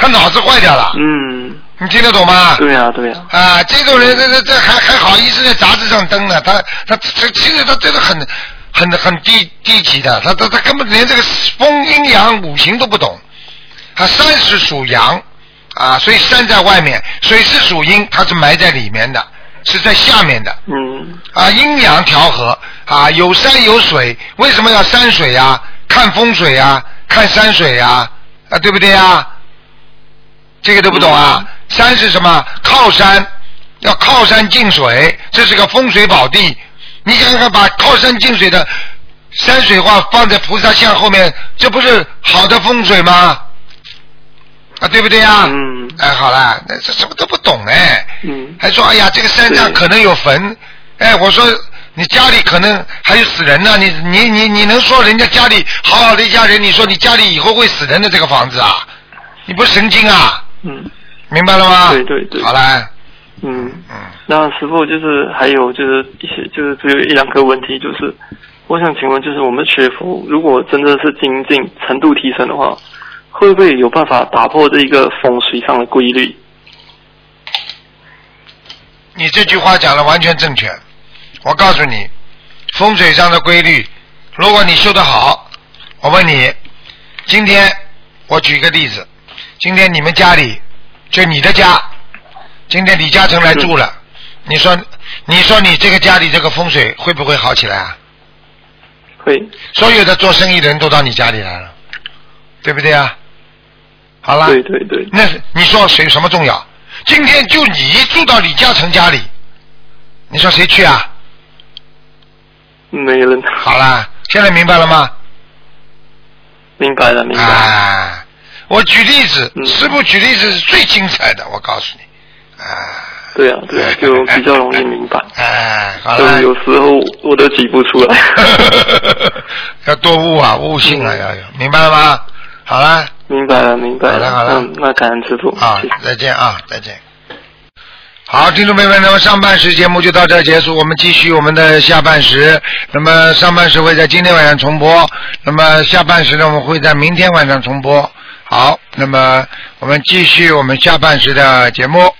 [SPEAKER 2] 他脑子坏掉了。
[SPEAKER 9] 嗯，
[SPEAKER 2] 你听得懂吗？
[SPEAKER 9] 对呀、对呀、
[SPEAKER 2] 啊，这种人这这这还还好意思在杂志上登呢？他他这其实他真的很很很低低级的，他他他根本连这个风阴阳五行都不懂。他山是属阳啊，所以山在外面；水是属阴，它是埋在里面的，是在下面的。
[SPEAKER 9] 嗯，
[SPEAKER 2] 啊，阴阳调和啊，有山有水，为什么要山水呀、看风水呀、看山水呀、啊，对不对呀？这个都不懂啊？山是什么？靠山，要靠山进水，这是个风水宝地。你想想看，把靠山进水的山水画放在菩萨像后面，这不是好的风水吗？啊，对不对呀？
[SPEAKER 9] 嗯。
[SPEAKER 2] 哎，好了，那这什么都不懂哎。
[SPEAKER 9] 嗯。
[SPEAKER 2] 还说哎呀，这个山上可能有坟，哎，我说你家里可能还有死人呢，你你你你能说人家家里好好的一家人，你说你家里以后会死人的这个房子啊？你不神经啊？
[SPEAKER 9] 嗯，
[SPEAKER 2] 明白了吗？
[SPEAKER 9] 对对对
[SPEAKER 2] 好啦，
[SPEAKER 9] 嗯，
[SPEAKER 2] 嗯，
[SPEAKER 9] 那师傅就是还有就是一些就是只有一两个问题，就是我想请问，就是我们学佛如果真的是精进程度提升的话，会不会有办法打破这一个风水上的规律？
[SPEAKER 2] 你这句话讲的完全正确。我告诉你，风水上的规律，如果你修得好，我问你，今天我举一个例子，今天你们家里就你的家，今天李嘉诚来住了，你说你说你这个家里这个风水会不会好起来啊？
[SPEAKER 9] 会，
[SPEAKER 2] 所有的做生意的人都到你家里来了，对不对啊？好了，
[SPEAKER 9] 对对对，
[SPEAKER 2] 那你说谁什么重要？今天就你住到李嘉诚家里，你说谁去啊？
[SPEAKER 9] 没人。
[SPEAKER 2] 好啦，现在明白了吗？
[SPEAKER 9] 明白了，明白了。
[SPEAKER 2] 啊，我举例子，
[SPEAKER 9] 嗯
[SPEAKER 2] 师傅举例子是最精彩的，我告诉你。啊，
[SPEAKER 9] 对啊，对啊，就比较容易明白。
[SPEAKER 2] 哎，好了，
[SPEAKER 9] 有时候我都挤不出来。
[SPEAKER 2] 要多悟啊，悟性啊，
[SPEAKER 9] 嗯
[SPEAKER 2] 要有，明白了吗？好了，
[SPEAKER 9] 明白了，明白
[SPEAKER 2] 好了好了
[SPEAKER 9] 嗯，那感恩师傅。
[SPEAKER 2] 啊再见啊，再见。好，听众朋友们，那么上半时节目就到这儿结束，我们继续我们的下半时。那么上半时会在今天晚上重播，那么下半时呢，我们会在明天晚上重播。好，那么我们继续我们下半时的节目。